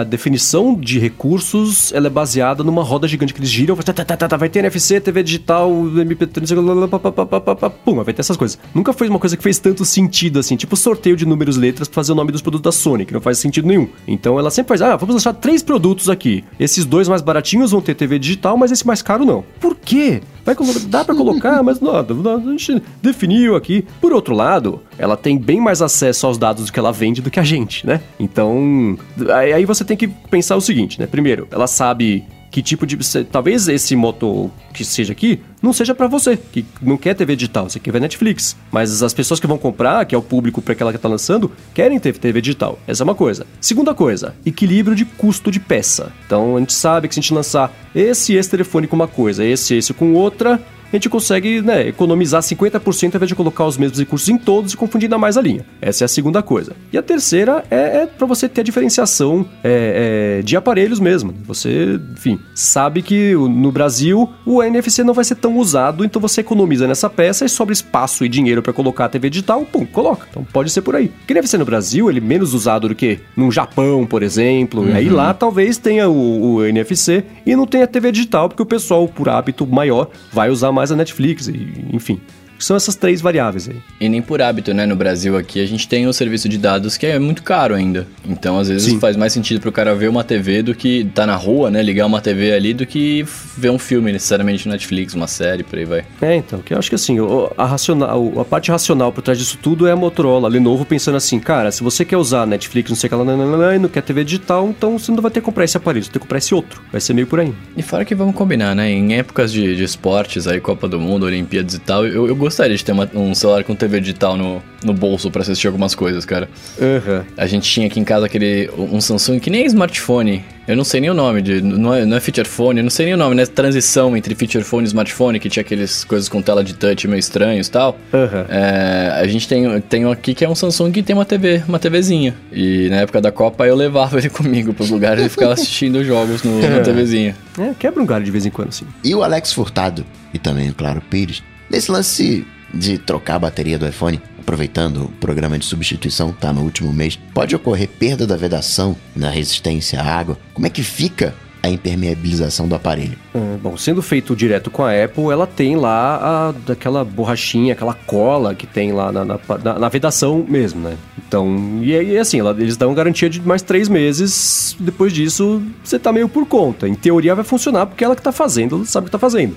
a- definição de recursos, ela é baseada numa roda gigante que eles giram, tá, tá, tá, tá, vai ter NFC, TV digital, MP3, não sei o que, lá, lá, pá, pá, pá, pá, pá, pá, pum, vai ter essas coisas. Nunca foi uma coisa que fez tanto sentido assim, tipo sorteio de números letras pra fazer o nome dos produtos da Sony, que não faz sentido nenhum. Então ela sempre faz, ah, vamos lançar três produtos aqui. Esses dois mais baratinhos vão ter TV digital, mas esse mais caro não. Por quê? Vai dá pra colocar, *laughs* mas não, não, a gente definiu aqui. Por outro lado, ela tem bem mais acesso aos dados do que ela vende do que a gente, né? Então, aí você tem que pensar o seguinte, né? Primeiro, ela sabe que tipo de. Talvez esse moto que seja aqui não seja pra você, que não quer TV digital, você quer ver Netflix. Mas as pessoas que vão comprar, que é o público para aquela que tá lançando, querem ter TV digital. Essa é uma coisa. Segunda coisa, equilíbrio de custo de peça. Então a gente sabe que se a gente lançar esse esse telefone com uma coisa, esse esse com outra, a gente consegue né, economizar 50% ao invés de colocar os mesmos recursos em todos e confundir ainda mais a linha. Essa é a segunda coisa. E a terceira é, é para você ter a diferenciação é, é, de aparelhos mesmo. Você, enfim, sabe que no Brasil o NFC não vai ser tão usado, então você economiza nessa peça e sobra espaço e dinheiro para colocar a TV digital, pum, coloca. Então pode ser por aí. Que NFC no Brasil, ele é menos usado do que no Japão, por exemplo. E aí lá talvez tenha o, o NFC e não tenha TV digital, porque o pessoal, por hábito maior, vai usar mais a Netflix, e, enfim. São essas três variáveis aí. E nem por hábito, né? No Brasil aqui a gente tem o serviço de dados que é muito caro ainda. Então, às vezes, Sim. faz mais sentido pro cara ver uma TV do que tá na rua, né? Ligar uma TV ali do que ver um filme, necessariamente no Netflix, uma série, por aí vai. É, então, que eu acho que assim, a, racional, a parte racional por trás disso tudo é a Motorola, a Lenovo pensando assim, cara, se você quer usar Netflix, não sei o que lá, e não quer TV digital, então você não vai ter que comprar esse aparelho, você tem que comprar esse outro. Vai ser meio por aí. E fora que vamos combinar, né? Em épocas de, de esportes, aí Copa do Mundo, Olimpíadas e tal, eu, eu gostaria de ter uma- um celular com TV digital no, no bolso pra assistir algumas coisas, cara. Aham. A gente tinha aqui em casa aquele um Samsung que nem é smartphone. Eu não sei nem o nome de não é, não é feature phone, eu não sei nem o nome, né? Transição entre feature phone e smartphone que tinha aqueles coisas com tela de touch meio estranhos e tal. Aham. É, a gente tem, tem um aqui que é um Samsung que tem uma TV, uma TVzinha. E na época da Copa eu levava *laughs* ele comigo pros lugares e ficava assistindo jogos no, na TVzinha. É, quebra um galho de vez em quando, assim. E o Alex Furtado, e também, claro, Pires, nesse lance de trocar a bateria do iPhone, aproveitando o programa de substituição, tá no último mês, pode ocorrer perda da vedação na resistência à água. Como é que fica a impermeabilização do aparelho? É, bom, sendo feito direto com a Apple, ela tem lá a, daquela borrachinha, aquela cola que tem lá na, na, na- vedação mesmo, né? Então, e, assim, ela- eles dão garantia de mais três meses. Depois disso, você tá meio por conta. Em teoria vai funcionar porque ela que tá fazendo, sabe o que tá fazendo.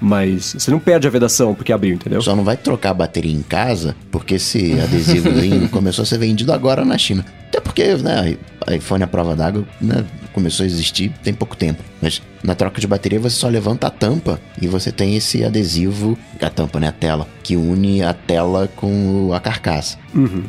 Mas você não perde a vedação porque abriu, entendeu? Só não vai trocar a bateria em casa, porque esse adesivo lindo *laughs* começou a ser vendido agora na China. Até porque, né, iPhone à prova d'água né, começou a existir tem pouco tempo. Mas na troca de bateria você só levanta a tampa e você tem esse adesivo, a tampa, né, a tela, que une a tela com a carcaça.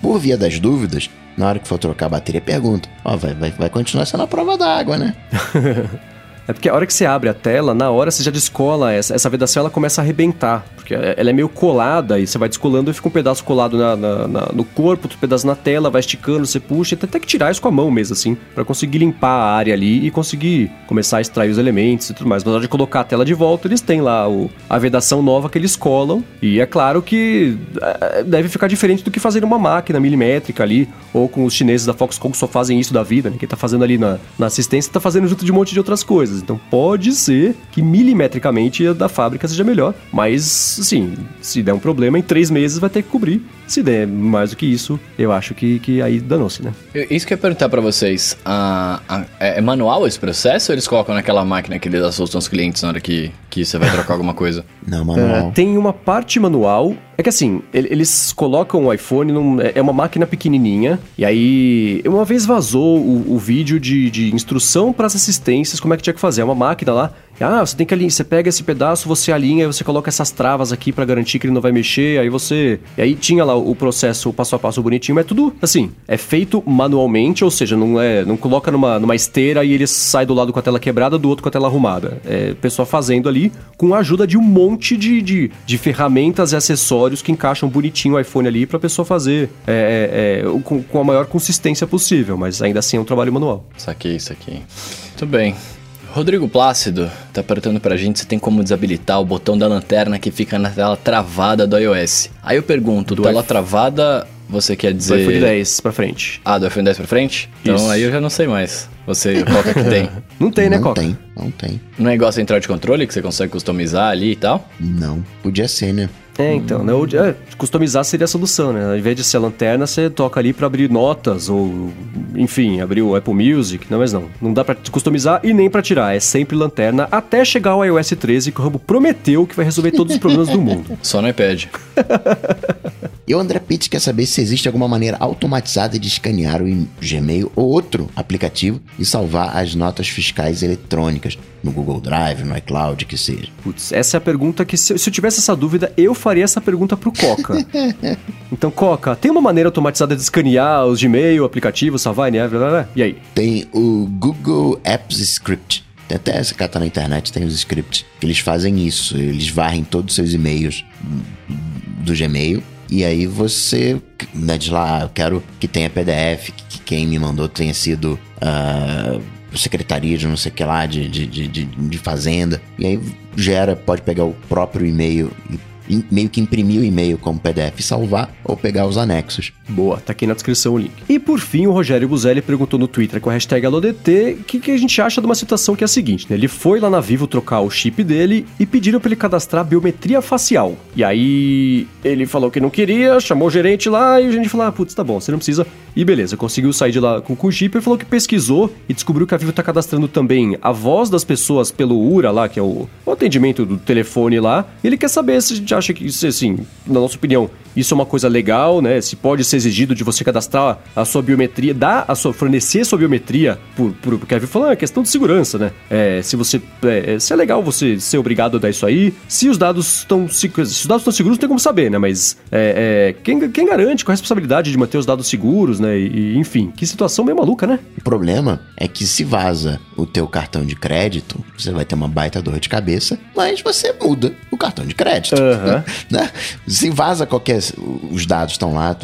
Por via das dúvidas, na hora que for trocar a bateria, pergunta: Ó, vai, vai, vai continuar sendo a prova d'água, né? *laughs* É porque a hora que você abre a tela, na hora você já descola essa, essa vedação, ela começa a arrebentar. Porque ela é meio colada e você vai descolando e fica um pedaço colado na, na, na, no corpo, outro pedaço na tela, vai esticando, você puxa, tem até que tirar isso com a mão mesmo, assim, para conseguir limpar a área ali e conseguir começar a extrair os elementos e tudo mais. Mas na hora de colocar a tela de volta, eles têm lá o, a vedação nova que eles colam. E é claro que é, deve ficar diferente do que fazer uma máquina milimétrica ali, ou com os chineses da Foxconn que só fazem isso da vida, né? Quem tá fazendo ali na, na assistência tá fazendo junto de um monte de outras coisas. Então pode ser que milimetricamente a da fábrica seja melhor, mas assim, se der um problema, em três meses vai ter que cobrir. Se der mais do que isso, eu acho que, que aí danou-se, né? Isso que eu ia perguntar pra vocês. A, a, é, é manual esse processo ou eles colocam naquela máquina que eles assustam os clientes na hora que, que você vai trocar alguma coisa? Não, manual. É, tem uma parte manual. É que assim, eles colocam o iPhone num. É, é uma máquina pequenininha. E aí. Uma vez vazou o, o vídeo de, de instrução para as assistências, como é que tinha que fazer. É uma máquina lá. Ah, você tem que alinhar, você pega esse pedaço, você alinha, você coloca essas travas aqui para garantir que ele não vai mexer, aí você. E aí tinha lá o processo o passo a passo bonitinho, mas tudo assim, é feito manualmente, ou seja, não é, não coloca numa, numa esteira e ele sai do lado com a tela quebrada, do outro com a tela arrumada. É pessoa fazendo ali com a ajuda de um monte de, de, de ferramentas e acessórios que encaixam bonitinho o iPhone ali pra pessoa fazer é, é, é, com, com a maior consistência possível, mas ainda assim é um trabalho manual. Isso aqui. Muito bem. Rodrigo Plácido tá perguntando pra gente se tem como desabilitar o botão da lanterna que fica na tela travada do iOS. Aí eu pergunto, do tela F... travada, você quer dizer... Do iPhone 10 pra frente. Ah, do iPhone 10 pra frente? Então Isso. aí eu já não sei mais. Você, qual que é que *laughs* tem? não tem, né, Coca? Não tem, não tem. Não é igual a central de controle que você consegue customizar ali e tal? Não, podia ser, né? É, então, né? O, é, customizar seria a solução, né? Ao invés de ser a lanterna, você toca ali para abrir notas ou, enfim, abrir o Apple Music. Não, mas não. Não dá para customizar e nem para tirar. É sempre lanterna até chegar ao iOS 13 que o Rambo prometeu que vai resolver todos os problemas do mundo. *laughs* Só no iPad. e o André Pitt quer saber se existe alguma maneira automatizada de escanear o Gmail ou outro aplicativo e salvar as notas fiscais eletrônicas no Google Drive, no iCloud, que seja. Putz, essa é a pergunta que, se, se eu tivesse essa dúvida, eu faria essa pergunta pro Coca. *laughs* então, Coca, tem uma maneira automatizada de escanear os Gmail, aplicativo, salvar, né? E aí? Tem o Google Apps Script. Tem até essa cara tá na internet, tem os scripts. Eles fazem isso, eles varrem todos os seus e-mails do Gmail. E aí você né, diz lá, ah, eu quero que tenha PDF, que quem me mandou tenha sido uh, secretaria de não sei o que lá, de, de, de, de, fazenda. E aí gera, pode pegar o próprio e-mail e meio que imprimir o e-mail como PDF salvar ou pegar os anexos. Boa, tá aqui na descrição o link. E por fim, o Rogério Buzelli perguntou no Twitter com a hashtag AloDT o que, que a gente acha de uma situação que é a seguinte, né? Ele foi lá na Vivo trocar o chip dele e pediram para ele cadastrar biometria facial. E aí ele falou que não queria, chamou o gerente lá e a gente falou: ah, putz, tá bom, você não precisa. E beleza, conseguiu sair de lá com, o chip e falou que pesquisou e descobriu que a Vivo tá cadastrando também a voz das pessoas pelo URA lá, que é o, o atendimento do telefone lá. Ele quer saber se gente acha que isso, assim, na nossa opinião, isso é uma coisa legal, né? Se pode ser exigido de você cadastrar a sua biometria, dar a sua, fornecer a sua biometria por, por porque Vivo falou, ah, é questão de segurança, né? É, se você, é, se é legal você ser obrigado a dar isso aí, se os dados estão, se, se os dados estão seguros, não tem como saber, né? Mas é, é, quem, quem garante com a responsabilidade de manter os dados seguros, né? E, enfim, que situação meio maluca, né? O problema é que se vaza o teu cartão de crédito, você vai ter uma baita dor de cabeça, mas você muda o cartão de crédito. Uhum. *laughs* né? Se vaza qualquer. Os dados estão lá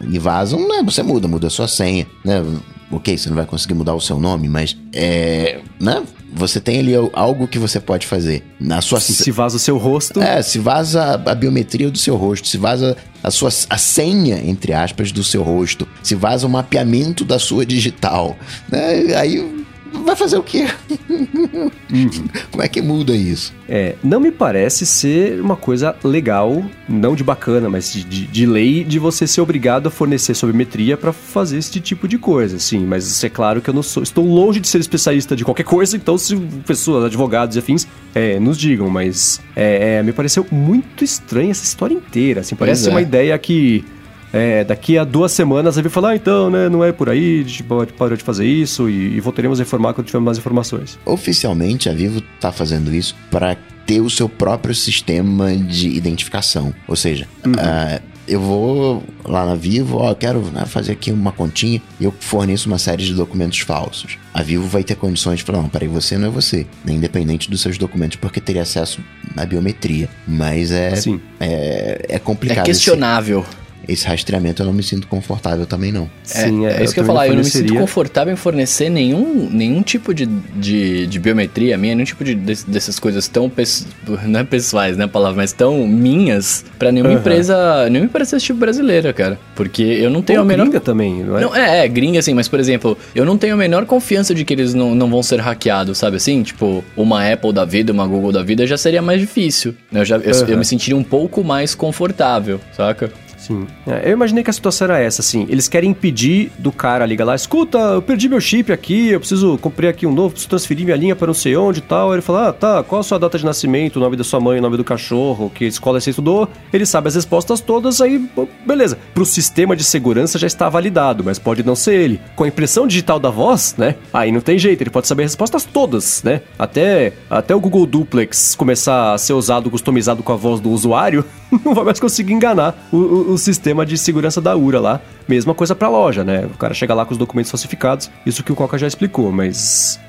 e vazam, né? Você muda, muda a sua senha, né? Ok, você não vai conseguir mudar o seu nome, mas é. né? Você tem ali algo que você pode fazer. Na sua Se vaza o seu rosto. É, se vaza a biometria do seu rosto, se vaza a sua a senha, entre aspas, do seu rosto, se vaza o mapeamento da sua digital. Né? Aí vai fazer o quê? Uhum. Como é que muda isso? É, não me parece ser uma coisa legal, não de bacana, mas de, de, de lei, de você ser obrigado a fornecer sobremetria para fazer esse tipo de coisa, sim. Mas é claro que eu não sou, estou longe de ser especialista de qualquer coisa, então se pessoas, advogados e afins, é, nos digam, mas é, é, me pareceu muito estranha essa história inteira, assim, parece uma é. ideia que é, daqui a duas semanas ele vai falar, ah, então, né, não é por aí, a gente pode parar de fazer isso e, e voltaremos a informar quando tivermos mais informações. Oficialmente, a Vivo está fazendo isso para ter o seu próprio sistema de identificação. Ou seja, uhum. uh, eu vou lá na Vivo, ó, eu quero né, fazer aqui uma continha e eu forneço uma série de documentos falsos. A Vivo vai ter condições de falar, não, peraí, você não é você, né, independente dos seus documentos, porque teria acesso à biometria. Mas é, Sim. é, é complicado. É questionável. Esse, esse rastreamento eu não me sinto confortável também, não. Sim, é, é isso que eu ia falar. Eu não me sinto confortável em fornecer nenhum, nenhum tipo de, de, de biometria minha, nenhum tipo de, de dessas coisas tão *laughs* não é pessoais, né, a palavra, mas tão minhas para nenhuma uhum. empresa, nenhuma empresa desse tipo brasileira, cara. Porque eu não tenho Ou a menor gringa também, não é? Não, é, é, gringa assim, mas por exemplo, eu não tenho a menor confiança de que eles não, não vão ser hackeados, sabe assim? Tipo, uma Apple da vida, uma Google da vida já seria mais difícil. Eu já eu, uhum. eu me sentiria um pouco mais confortável, saca? Sim. É, eu imaginei que a situação era essa, assim. Eles querem impedir do cara ligar lá, escuta, eu perdi meu chip aqui, eu preciso, comprei aqui um novo, preciso transferir minha linha para não sei onde e tal. Ele fala, ah, tá, qual a sua data de nascimento, o nome da sua mãe, o nome do cachorro, que escola você estudou. Ele sabe as respostas todas, aí, beleza. Pro sistema de segurança já está validado, mas pode não ser ele. Com a impressão digital da voz, né? Aí não tem jeito, ele pode saber as respostas todas, né? Até, até o Google Duplex começar a ser usado, customizado com a voz do usuário, *laughs* não vai mais conseguir enganar o, o, o sistema de segurança da URA lá. Mesma coisa para a loja, né? O cara chega lá com os documentos falsificados, isso que o Coca já explicou, mas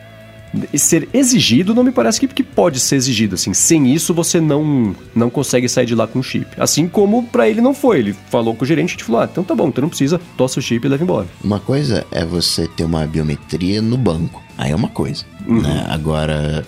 ser exigido não me parece que, que pode ser exigido assim. Sem isso você não não consegue sair de lá com o chip. Assim como para ele não foi. Ele falou com o gerente e falou: "Ah, então tá bom, então não precisa, tosse o chip e leva embora". Uma coisa é você ter uma biometria no banco. Aí é uma coisa, uhum. né? Agora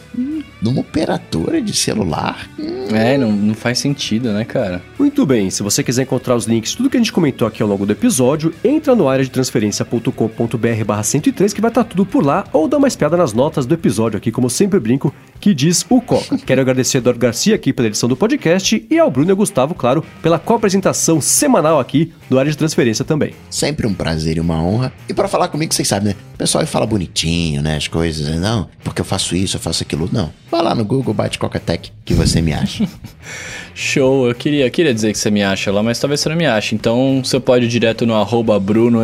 numa operadora de celular. É, não, não faz sentido, né, cara? Muito bem, se você quiser encontrar os links, tudo que a gente comentou aqui ao longo do episódio, entra no área de transferência.com.br barra 103 que vai estar tá tudo por lá, ou dá uma espiada nas notas do episódio aqui, como sempre brinco, que diz o Coca. Quero agradecer ao Eduardo Garcia aqui pela edição do podcast e ao Bruno e ao Gustavo, claro, pela co-apresentação semanal aqui do área de transferência também. Sempre um prazer e uma honra. E para falar comigo, vocês sabem, né? O pessoal fala bonitinho, né? As coisas, né? não, porque eu faço isso, eu faço aquilo. Não. Vai lá no Google, bate Coca-Tech, que você me acha. *laughs* Show, eu queria, queria dizer que você me acha lá, mas talvez você não me ache. Então você pode ir direto no arroba Bruno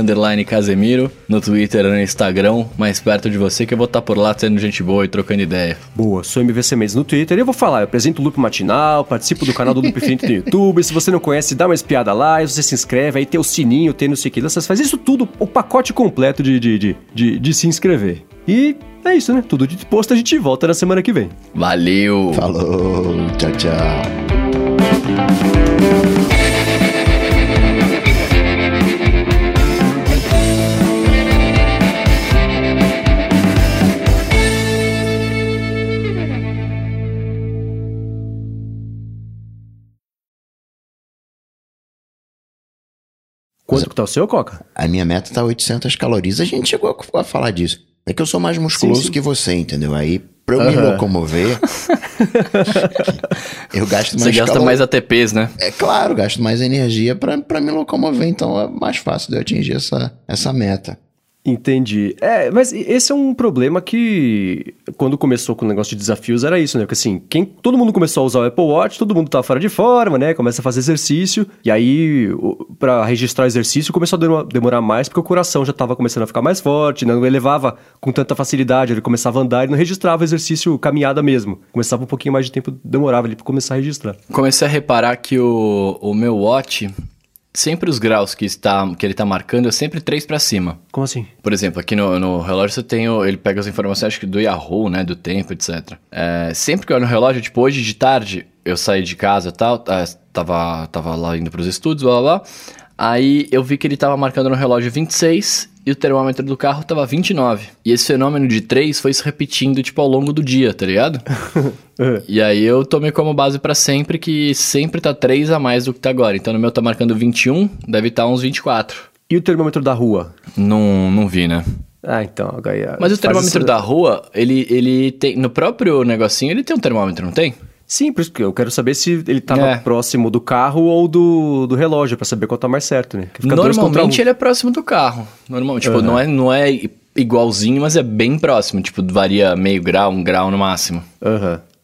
Casemiro, no Twitter, no Instagram, mais perto de você, que eu vou estar por lá tendo gente boa e trocando ideia. Boa, sou MVC Mendes no Twitter e eu vou falar, eu apresento o Loop Matinal, participo do canal do Loop Infinito no *laughs* YouTube. Se você não conhece, dá uma espiada lá, você se inscreve, aí tem o sininho, tem não sei o que, você faz isso tudo, o pacote completo de, de, de, de, de se inscrever. E é isso, né? Tudo de posto, a gente volta na semana que vem. Valeu! Falou! Tchau, tchau! Quanto que tá o seu, Coca? A minha meta tá 800 calorias. A gente chegou a falar disso. É que eu sou mais musculoso sim, sim. que você, entendeu? Aí, pra eu uhum. me locomover, *laughs* eu gasto mais... Você gasta calor... mais ATPs, né? É claro, gasto mais energia pra, pra me locomover. Então, é mais fácil de eu atingir essa, essa meta. Entendi. É, mas esse é um problema que quando começou com o negócio de desafios era isso, né? Porque assim, quem, todo mundo começou a usar o Apple Watch, todo mundo tá fora de forma, né? Começa a fazer exercício, e aí para registrar exercício começou a demorar mais porque o coração já tava começando a ficar mais forte, né? não elevava com tanta facilidade, ele começava a andar e não registrava exercício caminhada mesmo. Começava um pouquinho mais de tempo, demorava ele para começar a registrar. Comecei a reparar que o, o meu watch sempre os graus que, está, que ele está marcando é sempre 3 para cima. Como assim? Por exemplo, aqui no, no relógio você tem, o, ele pega as informações acho que do Yahoo, né, do tempo, etc. É, sempre que eu olho no relógio, tipo, hoje de tarde, eu saí de casa e tal, é, tava, tava lá indo para os estudos, blá blá blá. Aí eu vi que ele tava marcando no relógio 26 e o termômetro do carro tava 29. E esse fenômeno de 3 foi se repetindo, tipo, ao longo do dia, tá ligado? *laughs* e aí eu tomei como base para sempre que sempre tá 3 a mais do que tá agora. Então no meu tá marcando 21, deve estar tá uns 24. E o termômetro da rua? Não, não vi, né? Ah, então, agora... Mas o termômetro isso... da rua, ele, ele tem... No próprio negocinho, ele tem um termômetro, não tem? Sim, por isso que eu quero saber se ele estava é. próximo do carro ou do, do relógio, para saber qual tá mais certo, né? Normalmente ele é próximo do carro. Normalmente, tipo, uhum. não, é, não é igualzinho, mas é bem próximo. Tipo, varia meio grau, um grau no máximo. Aham. Uhum.